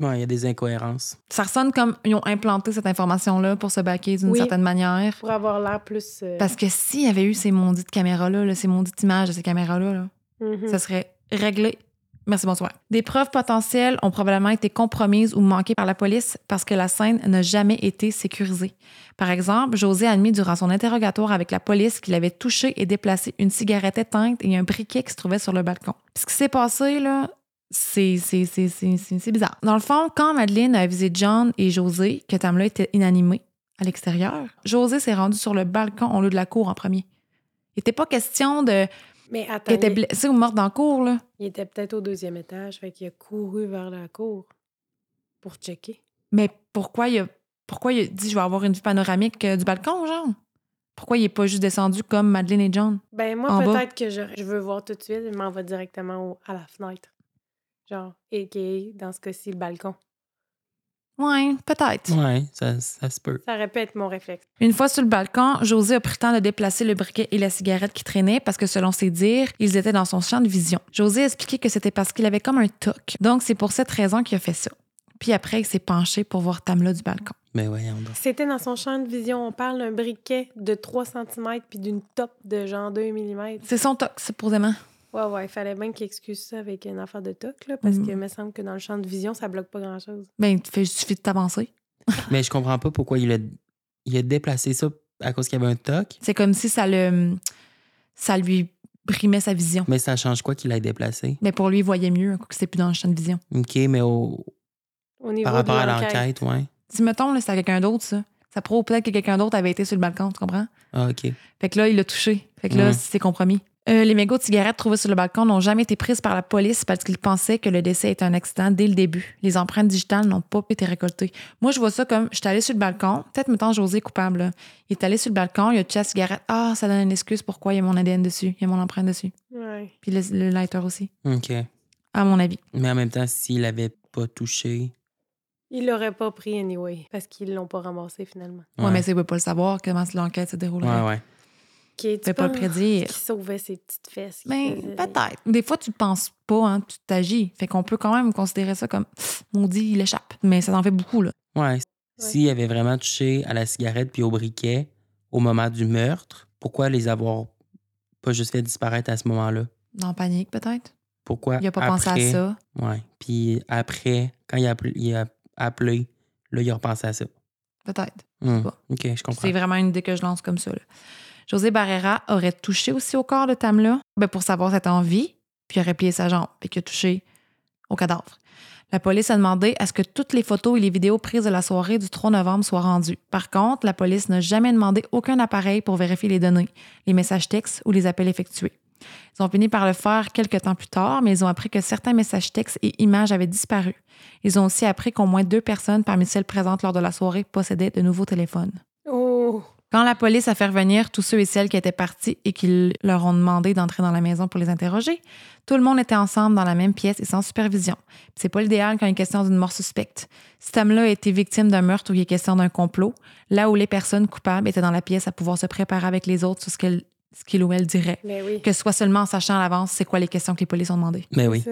Ouais, il y a des incohérences. Ça ressemble comme ils ont implanté cette information-là pour se baquer d'une Oui. certaine manière. Pour avoir l'air plus... euh, Parce que s'il y avait eu ces maudites caméras-là, là, ces maudites images de ces caméras-là, là, mhm. ça serait réglé. Merci, bonsoir. Des preuves potentielles ont probablement été compromises ou manquées par la police parce que la scène n'a jamais été sécurisée. Par exemple, José a admis durant son interrogatoire avec la police qu'il avait touché et déplacé une cigarette éteinte et un briquet qui se trouvait sur le balcon. Ce qui s'est passé, là, c'est bizarre. Dans le fond, quand Madeleine a avisé John et José que Tamla était inanimée à l'extérieur, José s'est rendu sur le balcon au lieu de la cour en premier. Il n'était pas question de Mais attends, qu'elle était il, blessée ou morte dans la cour, là? il était peut-être au deuxième étage, fait qu'il a couru vers la cour pour checker. Mais pourquoi il a, pourquoi il a dit je vais avoir une vue panoramique euh, du balcon, genre? Pourquoi il est pas juste descendu comme Madeleine et John? Ben moi, peut-être que je, je veux voir tout de suite, je m'en vais directement au- à la fenêtre. Genre, a.k.a. dans ce cas-ci, le balcon. Ouais, peut-être. Ouais, ça, ça se peut. Ça aurait pu être mon réflexe. Une fois sur le balcon, José a pris le temps de déplacer le briquet et la cigarette qui traînaient parce que, selon ses dires, ils étaient dans son champ de vision. José a expliqué que c'était parce qu'il avait comme un toc. Donc, c'est pour cette raison qu'il a fait ça. Puis après, il s'est penché pour voir Tamla du balcon. Mais voyons donc. C'était dans son champ de vision. On parle d'un briquet de 3 cm puis d'une top de genre 2 mm. C'est son toc, supposément. Ouais, ouais, il fallait bien qu'il excuse ça avec une affaire de toc, là, parce Mhm. que me semble que dans le champ de vision, ça bloque pas grand-chose. Ben, il suffit de t'avancer. Mais je comprends pas pourquoi il a, il a déplacé ça à cause qu'il y avait un toc. C'est comme si ça le. ça lui brimait sa vision. Mais ça change quoi qu'il ait déplacé? Mais pour lui, il voyait mieux, que c'était plus dans le champ de vision. OK, mais au, Au niveau par rapport de à l'enquête. ouais. Si, mettons, là, c'était quelqu'un d'autre, ça. Ça prouve peut-être que quelqu'un d'autre avait été sur le balcon, tu comprends? Ah, OK. Fait que là, il l'a touché. Fait que là, c'est compromis. Euh, les mégots de cigarettes trouvés sur le balcon n'ont jamais été prises par la police parce qu'ils pensaient que le décès était un accident dès le début. Les empreintes digitales n'ont pas été récoltées. Moi, je vois ça comme j'étais allée sur le balcon. Peut-être, mettons, José est coupable. là. Il est allé sur le balcon, il a touché la cigarette. Ah, ça donne une excuse pourquoi il y a mon ADN dessus. Il y a mon empreinte dessus. Ouais. Puis le, le lighter aussi, OK. à mon avis. Mais en même temps, s'il l'avait pas touché. Il l'aurait pas pris anyway, parce qu'ils l'ont pas ramassé finalement. Ouais, mais ça, il ne peut pas le savoir comment l'enquête se déroule. Ouais, ouais. Qui pas le prédire. Qui sauvait ses petites fesses. qui Ben, peut-être. Des fois, tu penses pas, hein, tu t'agis. Fait qu'on peut quand même considérer ça comme pff, maudit, il échappe. Mais ça en fait beaucoup, là. Ouais. S'il avait vraiment touché à la cigarette puis au briquet au moment du meurtre, pourquoi les avoir pas juste fait disparaître à ce moment-là? Dans panique, peut-être. Pourquoi Il a pas après, pensé à ça. Ouais. Puis après, quand il a appelé, il a appelé, là, il a repensé à ça. Peut-être. Pas. OK, je comprends. C'est vraiment une idée que je lance comme ça. là. José Barrera aurait touché aussi au corps de Tamla? Ben, pour savoir si elle était en vie, puis aurait plié sa jambe, puis qu'il a touché au cadavre. La police a demandé à ce que toutes les photos et les vidéos prises de la soirée du 3 novembre soient rendues. Par contre, la police n'a jamais demandé aucun appareil pour vérifier les données, les messages textes ou les appels effectués. Ils ont fini par le faire quelques temps plus tard, mais ils ont appris que certains messages textes et images avaient disparu. Ils ont aussi appris qu'au moins deux personnes parmi celles présentes lors de la soirée possédaient de nouveaux téléphones. Quand la police a fait revenir tous ceux et celles qui étaient partis et qui leur ont demandé d'entrer dans la maison pour les interroger, tout le monde était ensemble dans la même pièce et sans supervision. C'est pas l'idéal quand il est question d'une mort suspecte. Cet homme-là a été victime d'un meurtre où il est question d'un complot, là où les personnes coupables étaient dans la pièce à pouvoir se préparer avec les autres sur ce qu'il ou elle dirait. Mais oui. Que ce soit seulement en sachant à l'avance c'est quoi les questions que les polices ont demandées. Mais oui.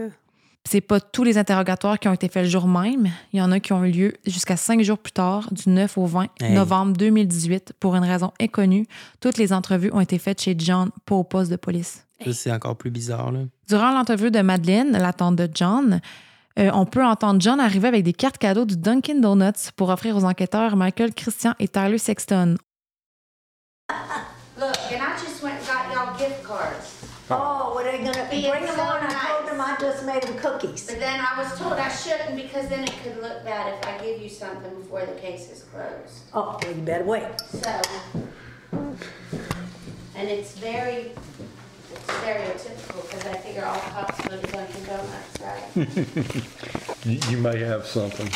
C'est pas tous les interrogatoires qui ont été faits le jour même. Il y en a qui ont eu lieu jusqu'à cinq jours plus tard, du 9 au 20 Hey. novembre 2018, pour une raison inconnue. Toutes les entrevues ont été faites chez John, pas au poste de police. Ça, c'est encore plus bizarre, là. Durant l'entrevue de Madeleine, la tante de John, euh, on peut entendre John arriver avec des cartes cadeaux du Dunkin' Donuts pour offrir aux enquêteurs Michael Christian et Tyler Sexton. Look, and I just went and got y'all gift cards. Oh, were they gonna bring them on? I told nice. them I just made them cookies. But then I was told I shouldn't because then it could look bad if I give you something before the case is closed. Oh, well, you better wait. So, and it's very, it's stereotypical because I figure all cops go to Dunkin' Donuts, right? You, you may have something.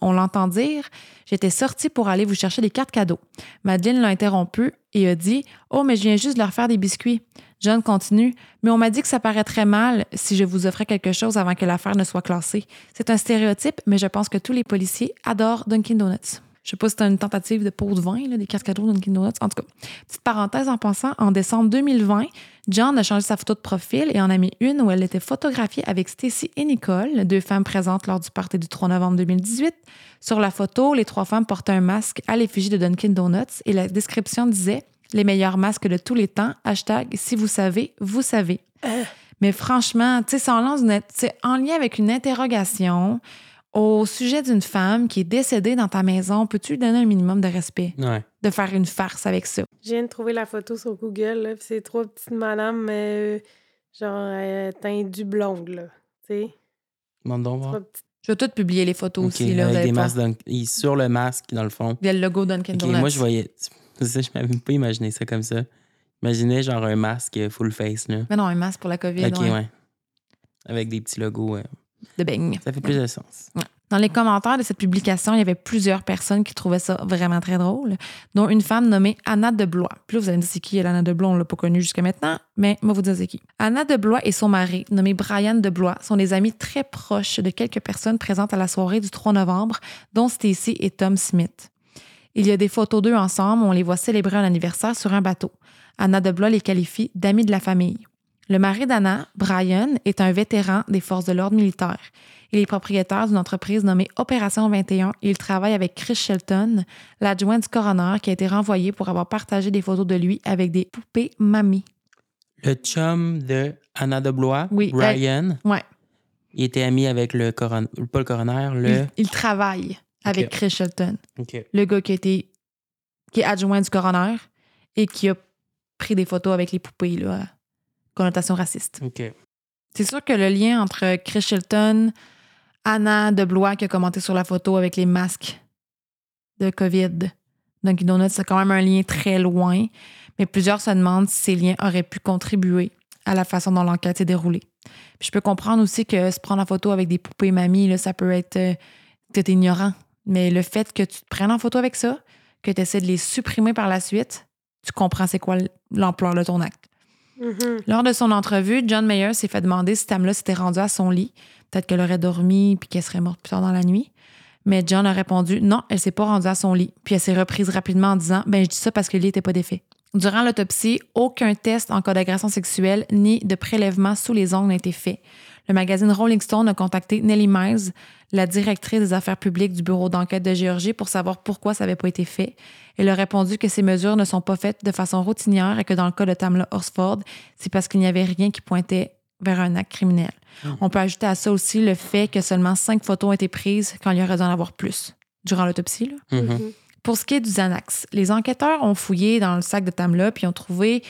On l'entend dire J'étais sortie pour aller vous chercher des cartes cadeaux. Madeleine l'a interrompu et a dit Oh, mais je viens juste de leur faire des biscuits. John continue Mais on m'a dit que ça paraîtrait mal si je vous offrais quelque chose avant que l'affaire ne soit classée. C'est un stéréotype, mais je pense que tous les policiers adorent Dunkin' Donuts. Je sais pas si c'était une tentative de pot de vin, là, des cartes cadeaux Dunkin' Donuts. En tout cas, petite parenthèse en passant, en décembre 2020, John a changé sa photo de profil et en a mis une où elle était photographiée avec Stacy et Nicole, deux femmes présentes lors du party du 3 novembre 2018. Sur la photo, les trois femmes portaient un masque à l'effigie de Dunkin' Donuts et la description disait Les meilleurs masques de tous les temps, hashtag si vous savez, vous savez. Mais franchement, tu sais, ça en lance une- c'est en lien avec une interrogation au sujet d'une femme qui est décédée dans ta maison. Peux-tu lui donner un minimum de respect? Ouais. De faire une farce avec ça. Je viens de trouver la photo sur Google, là, puis c'est trois petites madames, euh, genre, euh, teint du blonde, là. Tu sais? Je vais tout publier les photos aussi. Là, avec des masques sur le masque, dans le fond. Il y a le logo Dunkin' OK, Donuts. moi, je voyais... Ça, je m'avais pas imaginé ça comme ça. Imaginez genre un masque full face, là. Mais non, un masque pour la COVID. OK, ouais. ouais. Avec des petits logos. euh, De beigne. Ça fait plus de sens. Dans les commentaires de cette publication, il y avait plusieurs personnes qui trouvaient ça vraiment très drôle, dont une femme nommée Anna de Blois. Puis là, vous allez me dire c'est qui elle, Anna de Blois, on l'a pas connue jusqu'à maintenant, mais moi vous dire c'est qui. Anna de Blois et son mari, nommé Brian de Blois, sont des amis très proches de quelques personnes présentes à la soirée du 3 novembre, dont Stacy et Tom Smith. Il y a des photos d'eux ensemble où on les voit célébrer un anniversaire sur un bateau. Anna de Blois les qualifie d'amis de la famille. Le mari d'Anna, Brian, est un vétéran des forces de l'ordre militaire. Il est propriétaire d'une entreprise nommée Opération 21 et il travaille avec Chris Shelton, l'adjoint du coroner qui a été renvoyé pour avoir partagé des photos de lui avec des poupées mamie. Le chum de Anna de Blois, Oui, Ouais. il était ami avec le coroner, pas le coroner, le... Il, il travaille avec. Chris Shelton, OK. le gars qui, a été, qui est adjoint du coroner et qui a pris des photos avec les poupées, là, connotation raciste. C'est sûr que le lien entre Chris Shelton, Anna de Blois qui a commenté sur la photo avec les masques de COVID, Dunkin' Donuts, c'est quand même un lien très loin, mais plusieurs se demandent si ces liens auraient pu contribuer à la façon dont l'enquête s'est déroulée. Puis je peux comprendre aussi que se prendre en photo avec des poupées mamies, là, ça peut être que t'es ignorant. Mais le fait que tu te prennes en photo avec ça, que tu essaies de les supprimer par la suite, tu comprends c'est quoi l'ampleur de ton acte. Mhm. Lors de son entrevue, John Mayer s'est fait demander si Tamla s'était rendue à son lit. Peut-être qu'elle aurait dormi puis qu'elle serait morte plus tard dans la nuit. Mais John a répondu non, elle s'est pas rendue à son lit. Puis elle s'est reprise rapidement en disant ben je dis ça parce que le lit n'était pas défait. Durant l'autopsie, aucun test en cas d'agression sexuelle ni de prélèvement sous les ongles n'a été fait. Le magazine Rolling Stone a contacté Nellie Miles, la directrice des affaires publiques du bureau d'enquête de Géorgie, pour savoir pourquoi ça n'avait pas été fait. Elle a répondu que ces mesures ne sont pas faites de façon routinière et que dans le cas de Tamla Horsford, c'est parce qu'il n'y avait rien qui pointait vers un acte criminel. On peut ajouter à ça aussi le fait que seulement cinq photos ont été prises quand il y aurait dû en avoir plus durant l'autopsie. Mhm. Pour ce qui est du Xanax, les enquêteurs ont fouillé dans le sac de Tamla puis ont trouvé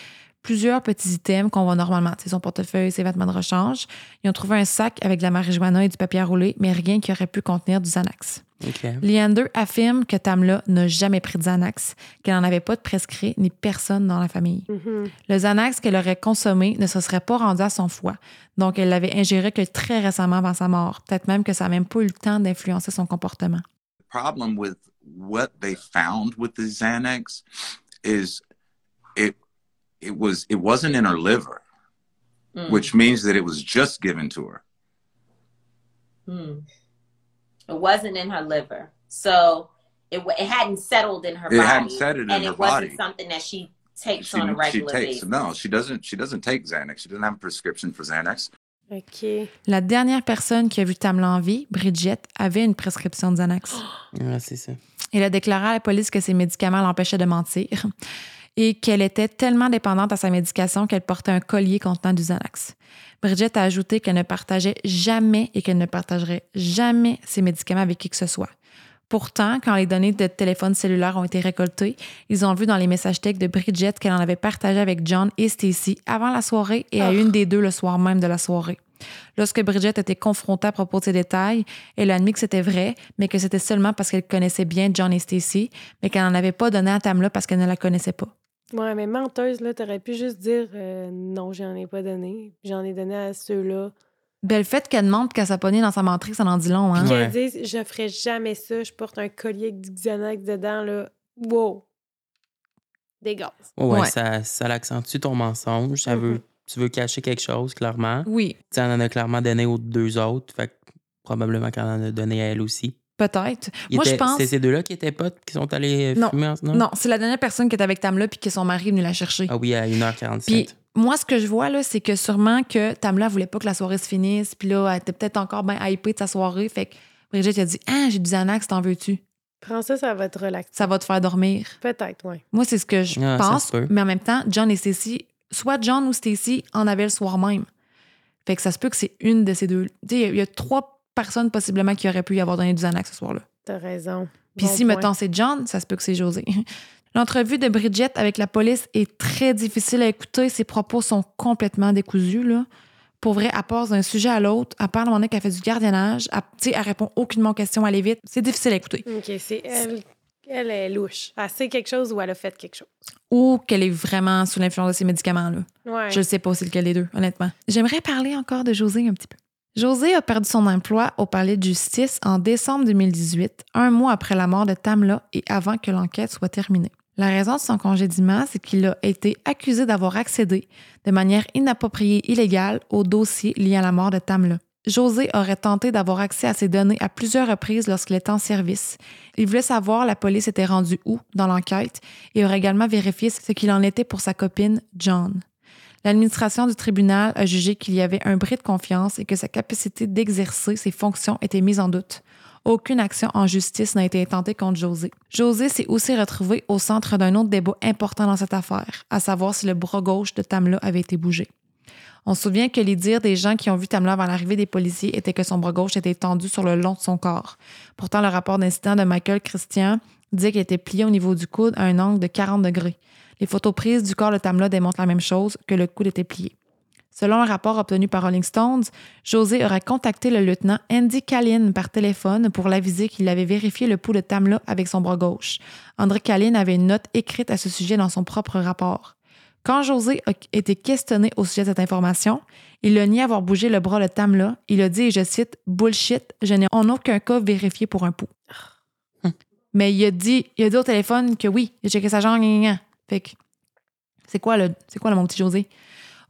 plusieurs petits items qu'on voit normalement. Sais, son portefeuille, ses vêtements de rechange. Ils ont trouvé un sac avec de la marijuana et du papier à rouler, mais rien qui aurait pu contenir du Xanax. OK. Leander affirme que Tamla n'a jamais pris de Xanax, qu'elle n'en avait pas de prescrit ni personne dans la famille. Mhm. Le Xanax qu'elle aurait consommé ne se serait pas rendu à son foie, donc elle l'avait ingéré que très récemment avant sa mort. Peut-être même que ça n'a même pas eu le temps d'influencer son comportement. problem with what they found with the Xanax is it it was it wasn't in her liver, Mm. which means that it was just given to her. Hmm. It wasn't in her liver, so it it hadn't settled in her It body, hadn't settled in and her it wasn't body. something that she takes She, on a she regular takes basis. no, she doesn't. She doesn't take Xanax. She doesn't have a prescription for Xanax. OK. La dernière personne qui a vu Tamla en vie, Bridget, avait une prescription de Xanax. C'est ça. Elle a déclaré à la police que ses médicaments l'empêchaient de mentir et qu'elle était tellement dépendante à sa médication qu'elle portait un collier contenant du Xanax. Bridget a ajouté qu'elle ne partageait jamais et qu'elle ne partagerait jamais ses médicaments avec qui que ce soit. Pourtant, quand les données de téléphone cellulaire ont été récoltées, ils ont vu dans les messages textes de Bridget qu'elle en avait partagé avec John et Stacy avant la soirée et à une des deux le soir même de la soirée. Lorsque Bridget a été confrontée à propos de ces détails, elle a admis que c'était vrai, mais que c'était seulement parce qu'elle connaissait bien John et Stacy, mais qu'elle n'en avait pas donné à Tamla parce qu'elle ne la connaissait pas. Ouais, mais menteuse, là, t'aurais pu juste dire euh, non, j'en ai pas donné. J'en ai donné à ceux-là. Ben, le fait qu'elle demande qu'elle s'apponait dans sa menterie, ça en dit long, hein? Qu'elle dise je ferais jamais ça, je porte un collier avec du Xanax dedans, là. Wow! Des gaz. Ouais, ouais, Ouais. ça, ça l'accentue ton mensonge. Ça veut, tu veux cacher quelque chose, clairement. Oui. Tu en as clairement donné aux deux autres. Fait que probablement qu'elle en a donné à elle aussi. Peut-être. Moi, je était- pense. C'est ces deux-là qui étaient potes, qui sont allés euh, Non, fumer ensemble? non, c'est la dernière personne qui est avec Tamla puis que son mari est venu la chercher. Ah oui, à 1h47. Puis moi, ce que je vois, là, c'est que sûrement que Tamla voulait pas que la soirée se finisse. Puis là, elle était peut-être encore bien hypée de sa soirée. Fait que Brigitte a dit Ah, j'ai du Xanax, t'en veux-tu? Prends ça, ça va te relaxer. Ça va te faire dormir. Peut-être, oui. Moi, c'est ce que je Ah, pense. Mais en même temps, John et Stacy, soit John ou Stacy en avaient le soir même. Fait que ça se peut que c'est une de ces deux. Tu sais, il y y, a trois personnes possiblement qui auraient pu y avoir donné du Xanax ce soir-là. T'as raison. Puis Bon si, point. mettons, c'est John, ça se peut que c'est José. L'entrevue de Bridget avec la police est très difficile à écouter. Ses propos sont complètement décousus. Là. Pour vrai, elle passe d'un sujet à l'autre. Elle parle moment qu'elle fait du gardiennage. Elle, tu sais, elle répond aucunement aux questions, elle est vite. C'est difficile à écouter. OK, c'est elle. Elle est louche. Elle sait quelque chose ou elle a fait quelque chose. Ou qu'elle est vraiment sous l'influence de ces médicaments-là. Ouais. Je ne sais pas c'est lequel des deux, honnêtement. J'aimerais parler encore de José un petit peu. José a perdu son emploi au palais de justice en décembre 2018, un mois après la mort de Tamla et avant que l'enquête soit terminée. La raison de son congédiement, c'est qu'il a été accusé d'avoir accédé de manière inappropriée et illégale au dossier lié à la mort de Tamla. José aurait tenté d'avoir accès à ces données à plusieurs reprises lorsqu'il était en service. Il voulait savoir la police était rendue où dans l'enquête et aurait également vérifié ce qu'il en était pour sa copine John. L'administration du tribunal a jugé qu'il y avait un bris de confiance et que sa capacité d'exercer ses fonctions était mise en doute. Aucune action en justice n'a été intentée contre José. José s'est aussi retrouvé au centre d'un autre débat important dans cette affaire, à savoir si le bras gauche de Tamla avait été bougé. On se souvient que les dires des gens qui ont vu Tamla avant l'arrivée des policiers étaient que son bras gauche était tendu sur le long de son corps. Pourtant, le rapport d'incident de Michael Christian dit qu'il était plié au niveau du coude à un angle de 40 degrés. Les photos prises du corps de Tamla démontrent la même chose, que le coude était plié. Selon un rapport obtenu par Rolling Stones, José aurait contacté le lieutenant Andy Callin par téléphone pour l'aviser qu'il avait vérifié le pouls de Tamla avec son bras gauche. André Callin avait une note écrite à ce sujet dans son propre rapport. Quand José a été questionné au sujet de cette information, il a nié avoir bougé le bras de Tamla. Il a dit, et je cite, Bullshit, je n'ai en aucun cas vérifié pour un pouls. Mais il a dit, il a dit au téléphone que oui, il a checké sa jambe. Fait c'est quoi le, c'est quoi le mon petit José?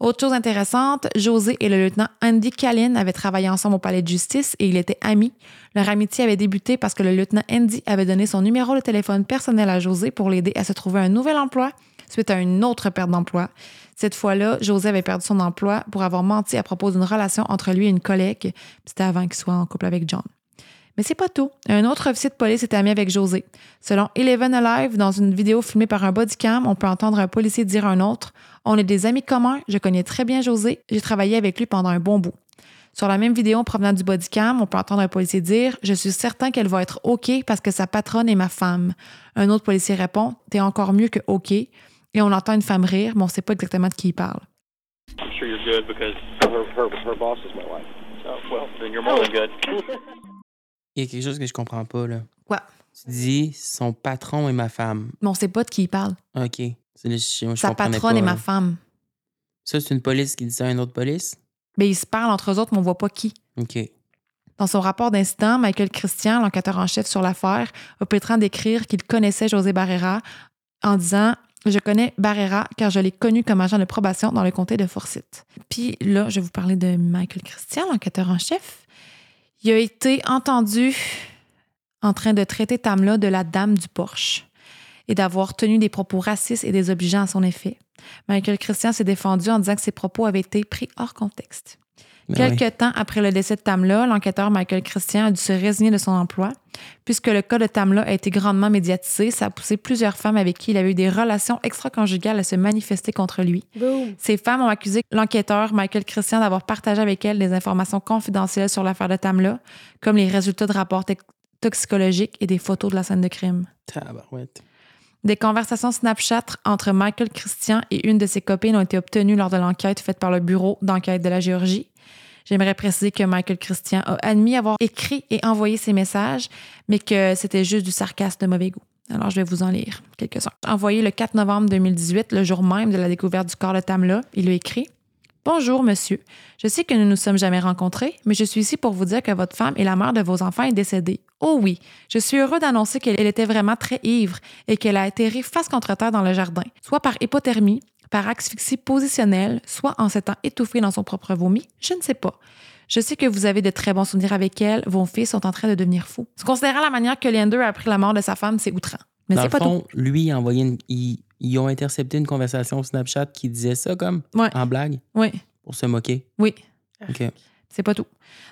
Autre chose intéressante, José et le lieutenant Andy Callin avaient travaillé ensemble au palais de justice et ils étaient amis. Leur amitié avait débuté parce que le lieutenant Andy avait donné son numéro de téléphone personnel à José pour l'aider à se trouver un nouvel emploi suite à une autre perte d'emploi. Cette fois-là, José avait perdu son emploi pour avoir menti à propos d'une relation entre lui et une collègue. C'était avant qu'il soit en couple avec John. Mais c'est pas tout. Un autre officier de police était ami avec José. Selon Eleven Alive, dans une vidéo filmée par un bodycam, on peut entendre un policier dire à un autre On est des amis communs, je connais très bien José, j'ai travaillé avec lui pendant un bon bout. Sur la même vidéo provenant du bodycam, on peut entendre un policier dire Je suis certain qu'elle va être OK parce que sa patronne est ma femme. Un autre policier répond T'es encore mieux que OK. Et on entend une femme rire, mais on ne sait pas exactement de qui il parle. I'm sure you're good because her, her, her boss is my wife. So, well, then you're more than good. Il y a quelque chose que je comprends pas, là. Quoi? Tu dis son patron est ma femme. Mais on ne sait pas de qui il parle. OK. C'est le- je- je Sa comprenais patronne pas, est ma là. femme. Ça, c'est une police qui dit ça à une autre police? Mais ils se parlent entre eux autres, mais on voit pas qui. OK. Dans son rapport d'incident, Michael Christian, l'enquêteur en chef sur l'affaire, a prétendu d'écrire qu'il connaissait José Barrera en disant Je connais Barrera car je l'ai connu comme agent de probation dans le comté de Forsyth. Puis là, je vais vous parler de Michael Christian, l'enquêteur en chef. Il a été entendu en train de traiter Tamla de la dame du Porsche et d'avoir tenu des propos racistes et désobligeants à son effet. Michael Christian s'est défendu en disant que ses propos avaient été pris hors contexte. Ben Quelques oui. temps après le décès de Tamla, l'enquêteur Michael Christian a dû se résigner de son emploi. Puisque le cas de Tamla a été grandement médiatisé, ça a poussé plusieurs femmes avec qui il avait eu des relations extra-conjugales à se manifester contre lui. Boom. Ces femmes ont accusé l'enquêteur Michael Christian d'avoir partagé avec elles des informations confidentielles sur l'affaire de Tamla, comme les résultats de rapports toxicologiques et des photos de la scène de crime. Tabarouette. Des conversations Snapchat entre Michael Christian et une de ses copines ont été obtenues lors de l'enquête faite par le Bureau d'enquête de la Géorgie. J'aimerais préciser que Michael Christian a admis avoir écrit et envoyé ces messages, mais que c'était juste du sarcasme de mauvais goût. Alors, je vais vous en lire quelques-uns. Envoyé le 4 novembre 2018, le jour même de la découverte du corps de Tamla, il a écrit Bonjour, monsieur. Je sais que nous ne nous sommes jamais rencontrés, mais je suis ici pour vous dire que votre femme et la mère de vos enfants est décédée. Oh oui, je suis heureux d'annoncer qu'elle elle était vraiment très ivre et qu'elle a atterri face contre terre dans le jardin, soit par hypothermie, par asphyxie positionnelle, soit en s'étant étouffée dans son propre vomi. Je ne sais pas. Je sais que vous avez de très bons souvenirs avec elle. Vos fils sont en train de devenir fous. Considérant la manière que Leander a appris la mort de sa femme, c'est outrant. Mais Dans c'est le pas fond, tout. lui, a envoyé une- ils, ils ont intercepté une conversation Snapchat qui disait ça comme Ouais. en blague Oui. pour se moquer. Oui. OK. C'est pas tout.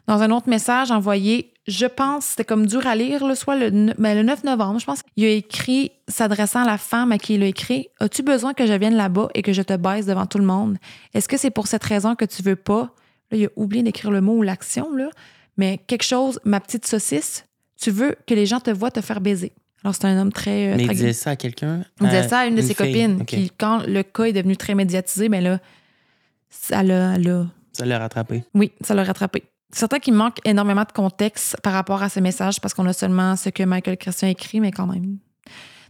Dans un autre message envoyé, je pense, c'était comme dur à lire, là, soit le, ben, le 9 novembre, je pense, il a écrit, s'adressant à la femme à qui il a écrit As-tu besoin que je vienne là-bas et que je te baise devant tout le monde? Est-ce que c'est pour cette raison que tu veux pas Là, il a oublié d'écrire le mot ou l'action, là, mais quelque chose, ma petite saucisse, tu veux que les gens te voient te faire baiser. Alors, c'est un homme très. euh, Mais il disait ça à quelqu'un? il disait ça à une de ses fille. copines. Qui, quand le cas est devenu très médiatisé, ben là, ça l'a. Ça l'a rattrapé. oui, ça l'a rattrapé. Certain qu'il manque énormément de contexte par rapport à ce message parce qu'on a seulement ce que Michael Christian écrit, mais quand même.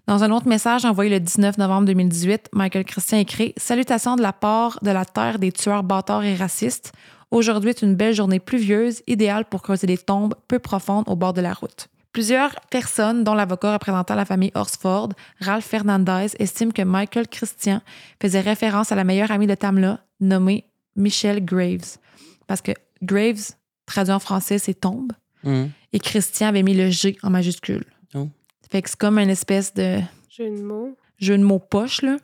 Dans un autre message envoyé le 19 novembre 2018, Michael Christian écrit Salutations de la part de la terre des tueurs bâtards et racistes. Aujourd'hui est une belle journée pluvieuse, idéale pour creuser des tombes peu profondes au bord de la route. Plusieurs personnes, dont l'avocat représentant la famille Horsford, Ralph Fernandez, estiment que Michael Christian faisait référence à la meilleure amie de Tamla, nommée Michelle Graves. Parce que Graves, traduit en français, c'est tombe. Mhm. Et Christian avait mis le G en majuscule. Oh. Fait que c'est comme une espèce de Jeu de mots. jeu de mots poche, là.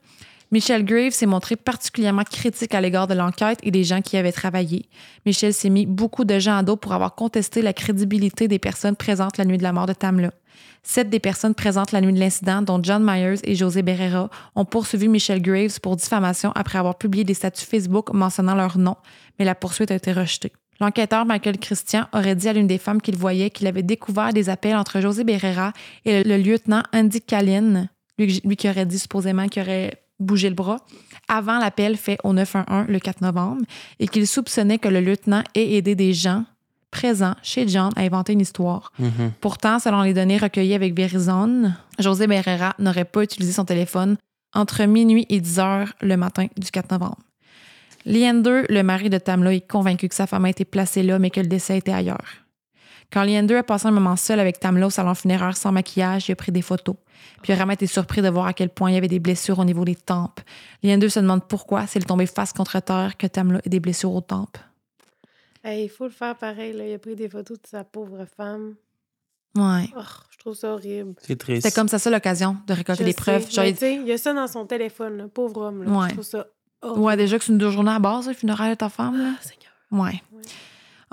Michelle Graves s'est montrée particulièrement critique à l'égard de l'enquête et des gens qui y avaient travaillé. Michelle s'est mis beaucoup de gens à dos pour avoir contesté la crédibilité des personnes présentes la nuit de la mort de Tamla. Sept des personnes présentes la nuit de l'incident, dont John Myers et José Berrera, ont poursuivi Michelle Graves pour diffamation après avoir publié des statuts Facebook mentionnant leur nom, mais la poursuite a été rejetée. L'enquêteur Michael Christian aurait dit à l'une des femmes qu'il voyait qu'il avait découvert des appels entre José Berrera et le lieutenant Andy Callin, lui, lui qui aurait dit supposément qu'il aurait bougé le bras, avant l'appel fait au 911 le 4 novembre, et qu'il soupçonnait que le lieutenant ait aidé des gens présents chez John à inventer une histoire. Mhm. Pourtant, selon les données recueillies avec Verizon, José Berrera n'aurait pas utilisé son téléphone entre minuit et 10 heures le matin du 4 novembre. Leander, le mari de Tamla, est convaincu que sa femme a été placée là, mais que le décès était ailleurs. Quand Leander a passé un moment seul avec Tamla au salon funéraire sans maquillage, il a pris des photos. Puis il a vraiment été surpris de voir à quel point il y avait des blessures au niveau des tempes. Leander se demande pourquoi, s'il est tombé face contre terre, que Tamla ait des blessures aux tempes. Hey, il faut le faire pareil. Là. Il a pris des photos de sa pauvre femme. Ouais. Oh, je trouve ça horrible. C'est triste. C'était comme ça, ça l'occasion de récolter Je des preuves. Genre, il- tu sais, il y a ça dans son téléphone, là, pauvre homme. Là. Ouais. Je trouve ça horrible. Ouais, déjà que c'est une deux journées à base, le funérail de ta femme. Là. Ouais.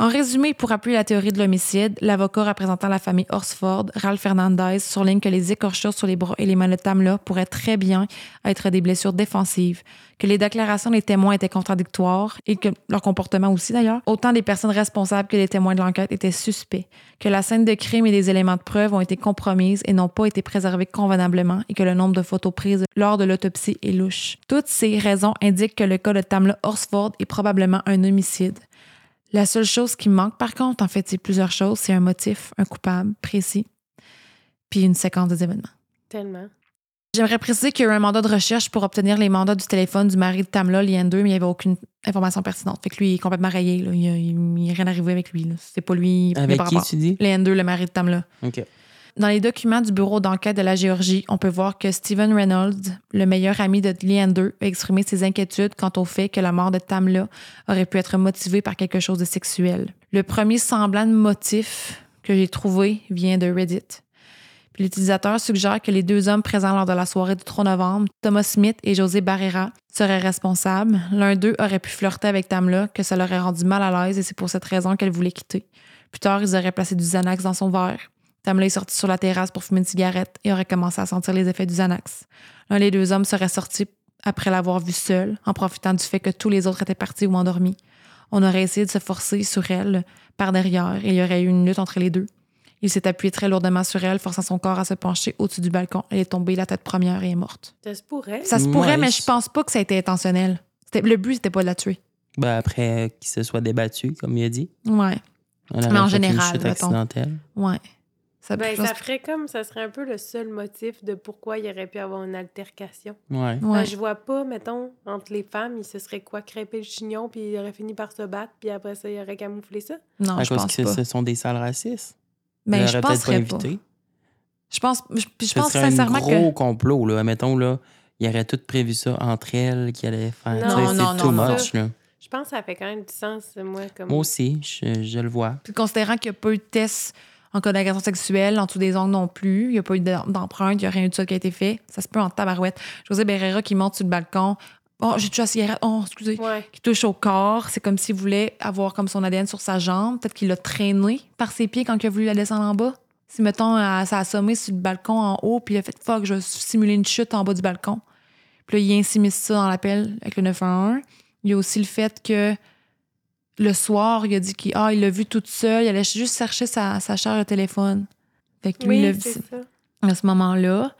En résumé, pour appuyer la théorie de l'homicide, l'avocat représentant la famille Horsford, Ralph Fernandez, souligne que les écorchures sur les bras et les mains de Tamla pourraient très bien être des blessures défensives, que les déclarations des témoins étaient contradictoires et que leur comportement aussi d'ailleurs. Autant des personnes responsables que les témoins de l'enquête étaient suspects, que la scène de crime et des éléments de preuve ont été compromises et n'ont pas été préservés convenablement et que le nombre de photos prises lors de l'autopsie est louche. Toutes ces raisons indiquent que le cas de Tamla Horsford est probablement un homicide. La seule chose qui manque, par contre, en fait, c'est plusieurs choses. C'est un motif, un coupable précis, puis une séquence des événements. Tellement. J'aimerais préciser qu'il y a eu un mandat de recherche pour obtenir les mandats du téléphone du mari de Tamla, Lian 2, mais il n'y avait aucune information pertinente. Fait que lui, il est complètement rayé. Là. Il n'y a, rien arrivé avec lui. C'est pas lui. Avec qui rapport- tu dis? Lian 2, le mari de Tamla. OK. Dans les documents du bureau d'enquête de la Géorgie, on peut voir que Stephen Reynolds, le meilleur ami de Leander, a exprimé ses inquiétudes quant au fait que la mort de Tamla aurait pu être motivée par quelque chose de sexuel. Le premier semblant de motif que j'ai trouvé vient de Reddit. L'utilisateur suggère que les deux hommes présents lors de la soirée du 3 novembre, Thomas Smith et José Barrera, seraient responsables. L'un d'eux aurait pu flirter avec Tamla, que ça l'aurait rendu mal à l'aise et c'est pour cette raison qu'elle voulait quitter. Plus tard, ils auraient placé du Xanax dans son verre. Tamla est sorti sur la terrasse pour fumer une cigarette et aurait commencé à sentir les effets du Xanax. L'un des deux hommes serait sorti après l'avoir vue seule, en profitant du fait que tous les autres étaient partis ou endormis. On aurait essayé de se forcer sur elle par derrière et il y aurait eu une lutte entre les deux. Il s'est appuyé très lourdement sur elle, forçant son corps à se pencher au-dessus du balcon. Elle est tombée la tête première et est morte. Ça se pourrait. Ça se pourrait, Ouais, mais je pense pas que ça a été intentionnel. Le but, c'était pas de la tuer. Ben, après euh, qu'il se soit débattu, comme il a dit. Ouais. Mais en fait une général, chute accidentelle. Ouais. Ça, Ben, ça ferait comme, ça serait un peu le seul motif de pourquoi il aurait pu avoir une altercation. Ouais. Ouais. Ben, je vois pas, mettons, entre les femmes, il se serait quoi, crêpé le chignon, puis il aurait fini par se battre, puis après ça, il aurait camouflé ça? Non, à je pense que pas. ce sont des sales racistes. Ben, Il je penserais pas. invité. Je pense, je, je Ce pense serait un sincèrement gros que. complot, là. Mettons, là, il aurait tout prévu ça entre elles, qui allait faire. Non, non, non, too non. much, là. Je pense que ça fait quand même du sens, moi, comme... Moi aussi, je, je le vois. Puis considérant qu'il n'y a pas eu de test en cas d'agression sexuelle, en dessous des ongles non plus, il n'y a pas eu d'em- d'empreinte, il n'y a rien eu de ça qui a été fait, ça se peut en tabarouette. José Berrera qui monte sur le balcon. Oh, j'ai touché la cigarette. Oh, excusez. Ouais. Qui touche au corps. C'est comme s'il voulait avoir comme son ADN sur sa jambe. Peut-être qu'il l'a traîné par ses pieds quand il a voulu la descendre en bas. Si, mettons, elle s'est assommée sur le balcon en haut, puis il a fait fuck, je vais simuler une chute en bas du balcon. Puis là, il insimise ça dans l'appel avec le 911. Il y a aussi le fait que le soir, il a dit qu'il ah, il l'a vu toute seule. Il allait juste chercher sa, sa charge de téléphone. Fait que lui, il l'a Oui, vu à ce moment-là.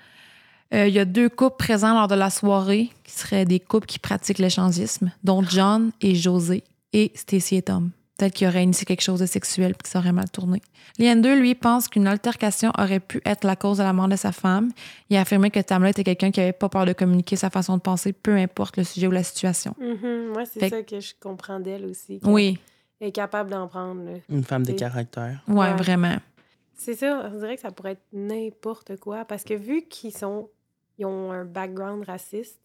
Euh, il y a deux couples présents lors de la soirée qui seraient des couples qui pratiquent l'échangisme, dont John et José et Stacy et Tom. Peut-être qu'il aurait initié quelque chose de sexuel puis que ça aurait mal tourné. Liane 2, lui, pense qu'une altercation aurait pu être la cause de la mort de sa femme. Il a affirmé que Tamla était quelqu'un qui avait pas peur de communiquer sa façon de penser, peu importe le sujet ou la situation. Mhm, Moi, c'est Fait- ça que je comprends d'elle aussi. Oui. Elle est capable d'en prendre. là. Une femme de caractère. Ouais, Ouais. vraiment. C'est ça, on dirait que ça pourrait être n'importe quoi. Parce que vu qu'ils sont ils ont un background raciste,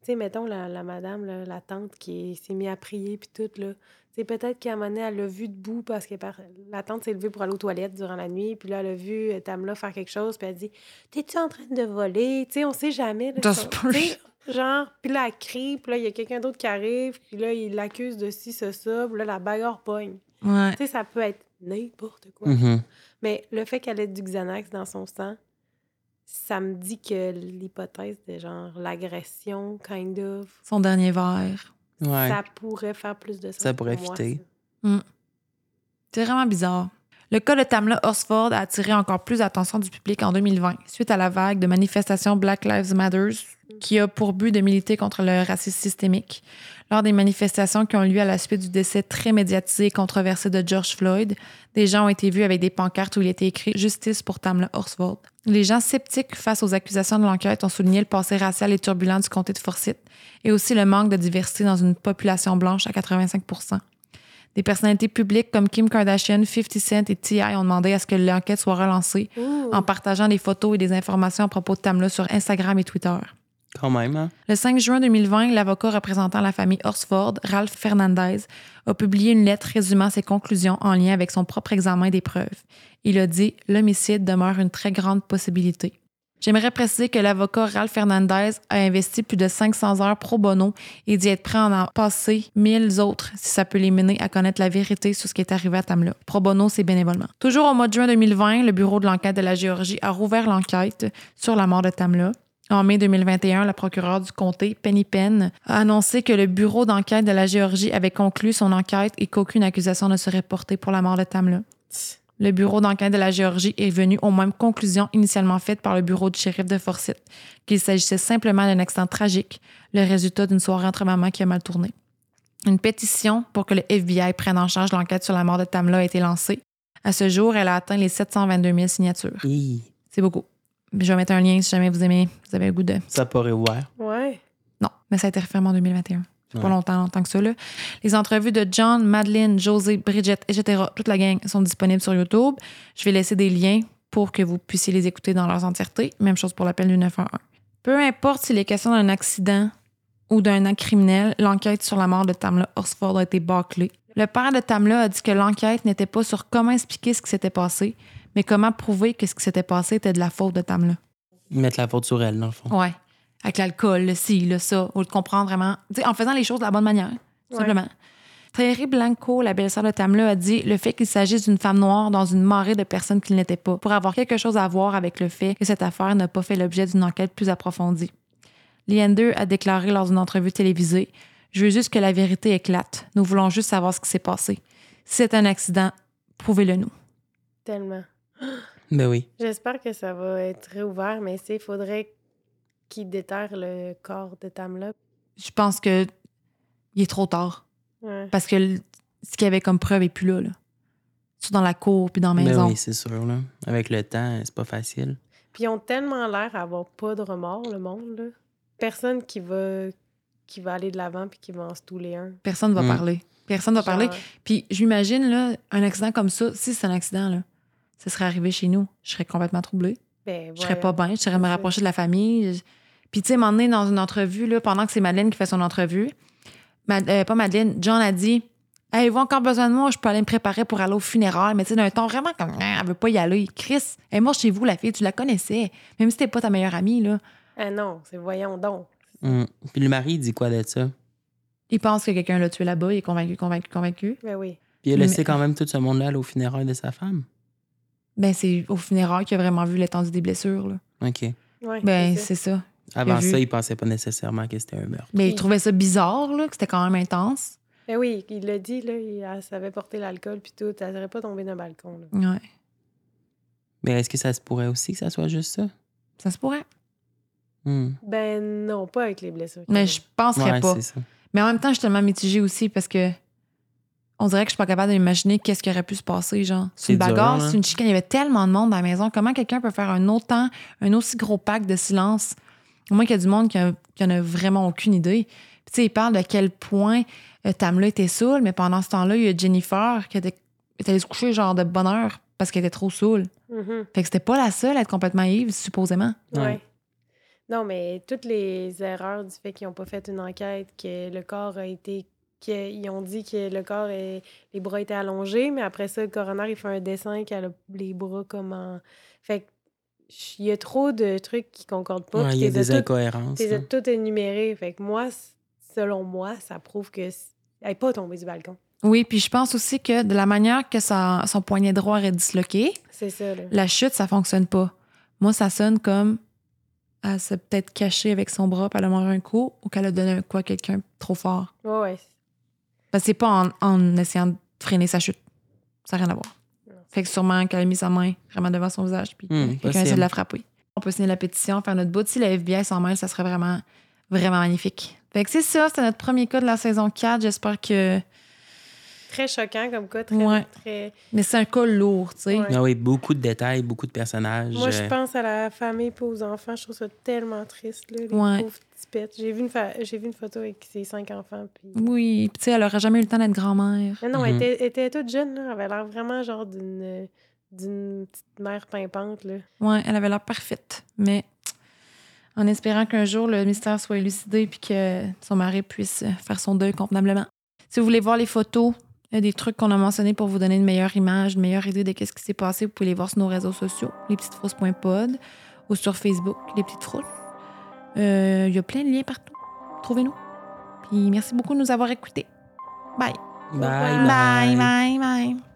tu sais, mettons la, la madame, là, la tante qui s'est mise à prier puis tout, là. C'est peut-être qu'à un moment donné, elle l'a vu debout parce que par- la tante s'est levée pour aller aux toilettes durant la nuit, puis là, elle a vu euh, Tamla faire quelque chose, puis elle a dit T'es-tu en train de voler Tu sais, on sait jamais. là, Ça ça- Genre, puis là, elle crie, puis là, il y a quelqu'un d'autre qui arrive, puis là, il l'accuse de ci, ce, ça, puis là, la bagarre pogne. Ouais. Tu sais, ça peut être n'importe quoi. Mhm. Mais le fait qu'elle ait du Xanax dans son sang, ça me dit que l'hypothèse de genre l'agression, kind of, Son dernier verre. Ouais. ça pourrait faire plus de sens. Ça pourrait fitter. Mm. C'est vraiment bizarre. Le cas de Tamla Horsford a attiré encore plus l'attention du public en 2020, suite à la vague de manifestations Black Lives Matter qui a pour but de militer contre le racisme systémique. Lors des manifestations qui ont lieu à la suite du décès très médiatisé et controversé de George Floyd, des gens ont été vus avec des pancartes où il était écrit Justice pour Tamla Horsford. Les gens sceptiques face aux accusations de l'enquête ont souligné le passé racial et turbulent du comté de Forsyth et aussi le manque de diversité dans une population blanche à 85 des personnalités publiques comme Kim Kardashian, 50 Cent et T.I. ont demandé à ce que l'enquête soit relancée en partageant des photos et des informations à propos de Tamla sur Instagram et Twitter. Quand même, hein? Le 5 juin 2020, l'avocat représentant la famille Horsford, Ralph Fernandez, a publié une lettre résumant ses conclusions en lien avec son propre examen des preuves. Il a dit L'homicide demeure une très grande possibilité. J'aimerais préciser que l'avocat Ralph Fernandez a investi plus de 500 heures pro bono et dit être prêt à en passer 1000 autres si ça peut les mener à connaître la vérité sur ce qui est arrivé à Tamla. Pro bono, c'est bénévolement. Toujours au mois de juin 2020, le bureau de l'enquête de la Géorgie a rouvert l'enquête sur la mort de Tamla. En mai 2021, la procureure du comté, Penny Penn, a annoncé que le bureau d'enquête de la Géorgie avait conclu son enquête et qu'aucune accusation ne serait portée pour la mort de Tamla. Le bureau d'enquête de la Géorgie est venu aux mêmes conclusions initialement faites par le bureau du shérif de Forsyth, qu'il s'agissait simplement d'un accident tragique, le résultat d'une soirée entre mamans qui a mal tourné. Une pétition pour que le FBI prenne en charge l'enquête sur la mort de Tamla a été lancée. À ce jour, elle a atteint les 722 000 signatures. Hi. C'est beaucoup. Je vais mettre un lien si jamais vous aimez, vous avez le goût de. Ça pourrait ouvert. Ouais. Non, mais ça a été refermé en 2021. C'est pas Ouais. longtemps, longtemps que ça. Là. Les entrevues de John, Madeleine, José, Bridget, etc., toute la gang sont disponibles sur YouTube. Je vais laisser des liens pour que vous puissiez les écouter dans leur entièreté. Même chose pour l'appel du 911. Peu importe s'il est question d'un accident ou d'un acte criminel, l'enquête sur la mort de Tamla Horsford a été bâclée. Le père de Tamla a dit que l'enquête n'était pas sur comment expliquer ce qui s'était passé, mais comment prouver que ce qui s'était passé était de la faute de Tamla. Mettre la faute sur elle, dans le fond. Ouais. Avec l'alcool, le ci, le ça, ou le comprendre vraiment. En faisant les choses de la bonne manière, Ouais. simplement. Thierry Blanco, la belle-sœur de Tamla, a dit le fait qu'il s'agisse d'une femme noire dans une marée de personnes qui ne l'étaient pas, pour avoir quelque chose à voir avec le fait que cette affaire n'a pas fait l'objet d'une enquête plus approfondie. Leander a déclaré lors d'une entrevue télévisée Je veux juste que la vérité éclate. Nous voulons juste savoir ce qui s'est passé. Si c'est un accident, prouvez-le nous. Tellement. Ben oui. J'espère que ça va être réouvert, mais il faudrait qu'il déterre le corps de Tamla? Je pense que il est trop tard. Ouais. Parce que le- ce qu'il y avait comme preuve est plus là. là. Surtout dans la cour puis dans la Ben maison. oui, c'est sûr. Là. Avec le temps, c'est pas facile. Puis ils ont tellement l'air d'avoir pas de remords, le monde. Là. Personne qui va qui va aller de l'avant puis qui va en stouler un. Personne va Mm. parler. Personne va Genre- parler. Puis j'imagine, là, un accident comme ça, si c'est un accident, là, ça serait arrivé chez nous, je serais complètement troublée. Ben, Je serais pas bien, je serais me rapprocher de la famille. Je- Puis, tu sais, m'en dans une entrevue, là, pendant que c'est Madeleine qui fait son entrevue, euh, pas Madeleine, John a dit Avez-vous encore besoin de moi Je peux aller me préparer pour aller au funérail. Mais tu sais, d'un ton vraiment comme Ah, Elle veut pas y aller. Chris, elle est morte chez vous, la fille, tu la connaissais. Même si t'es pas ta meilleure amie, là. Ah non, c'est voyons donc. Hum. Puis le mari, il dit quoi de ça? Il pense que quelqu'un l'a tué là-bas, il est convaincu, convaincu, convaincu. Ben oui. Puis il a Mais- laissé quand même tout ce monde-là aller au funérailles de sa femme? Ben, c'est au funérail qu'il a vraiment vu l'étendue des blessures, là. OK. Ouais, Ben, c'est ça. Avant ça, il pensait pas nécessairement que c'était un meurtre. Mais il trouvait ça bizarre, là, que c'était quand même intense. Ben oui, il l'a dit, là, il elle savait porter l'alcool puis tout. Elle serait pas tombée d'un balcon. Là. Ouais. Mais est-ce que ça se pourrait aussi que ça soit juste ça? Ça se pourrait. Hum. Ben non, pas avec les blessures. Mais je penserais Ouais, pas. Mais en même temps, je suis tellement mitigée aussi parce que on dirait que je suis pas capable d'imaginer qu'est-ce qui aurait pu se passer, genre. C'est C'est une bagarre, hein? c'est une chicane. Il y avait tellement de monde dans la maison. Comment quelqu'un peut faire un autant, un aussi gros pacte de silence? Au moins qu'il y a du monde qui, a- qui en a vraiment aucune idée. Puis, tu sais, il parle de quel point euh, Tamla était saoule, mais pendant ce temps-là, il y a Jennifer qui était, est allée se coucher, genre, de bonne heure parce qu'elle était trop saoule. Mhm. Fait que c'était pas la seule à être complètement ivre, supposément. Ouais. Non, mais toutes les erreurs du fait qu'ils n'ont pas fait une enquête, que le corps a été. qu'ils ont dit que le corps, est, les bras étaient allongés, mais après ça, le coroner, il fait un dessin qui a le- les bras comme en. Fait que il y a trop de trucs qui concordent pas. Ouais, il y a des tout- incohérences, t'es là. tout énuméré. Fait que moi, selon moi, ça prouve que elle n'est pas tombée du balcon. Oui, puis je pense aussi que de la manière que son poignet droit est disloqué, ça, la chute, ça fonctionne pas. Moi, ça sonne comme elle s'est peut-être cachée avec son bras, puis elle a mangé un coup, ou qu'elle a donné un coup à quelqu'un trop fort. Ouais, ouais. Parce que c'est pas en, en essayant de freiner sa chute. Ça n'a rien à voir. Fait que sûrement qu'elle a mis sa main vraiment devant son visage, puis Hmm, quelqu'un essaie de la frapper. On peut signer la pétition, faire notre bout. Si la FBI s'en mêle, ça serait vraiment, vraiment magnifique. Fait que c'est ça, c'était notre premier cas de la saison 4. J'espère que. Très choquant comme cas, très. Ouais. très... Mais c'est un cas lourd, tu sais. Ouais. Ah oui, beaucoup de détails, beaucoup de personnages. Moi, je euh, pense à la famille et aux enfants. Je trouve ça tellement triste, là, les Ouais. pauvres petits pets. J'ai vu, une fa- j'ai vu une photo avec ses cinq enfants. Puis... Oui, puis tu sais, elle aurait jamais eu le temps d'être grand-mère. Mais non, elle, Mhm. était, elle était toute jeune. Là. Elle avait l'air vraiment genre d'une, d'une petite mère pimpante. Là. Ouais, elle avait l'air parfaite. Mais en espérant qu'un jour le mystère soit élucidé puis que son mari puisse faire son deuil convenablement. Si vous voulez voir les photos, il y a des trucs qu'on a mentionnés pour vous donner une meilleure image, une meilleure idée de ce qui s'est passé. Vous pouvez les voir sur nos réseaux sociaux, lespetitesfrousses.pod ou sur Facebook, Les Petites Frousses. Euh, Il y a plein de liens partout. Trouvez-nous. Puis merci beaucoup de nous avoir écoutés. Bye. Bye, Bye, bye, bye.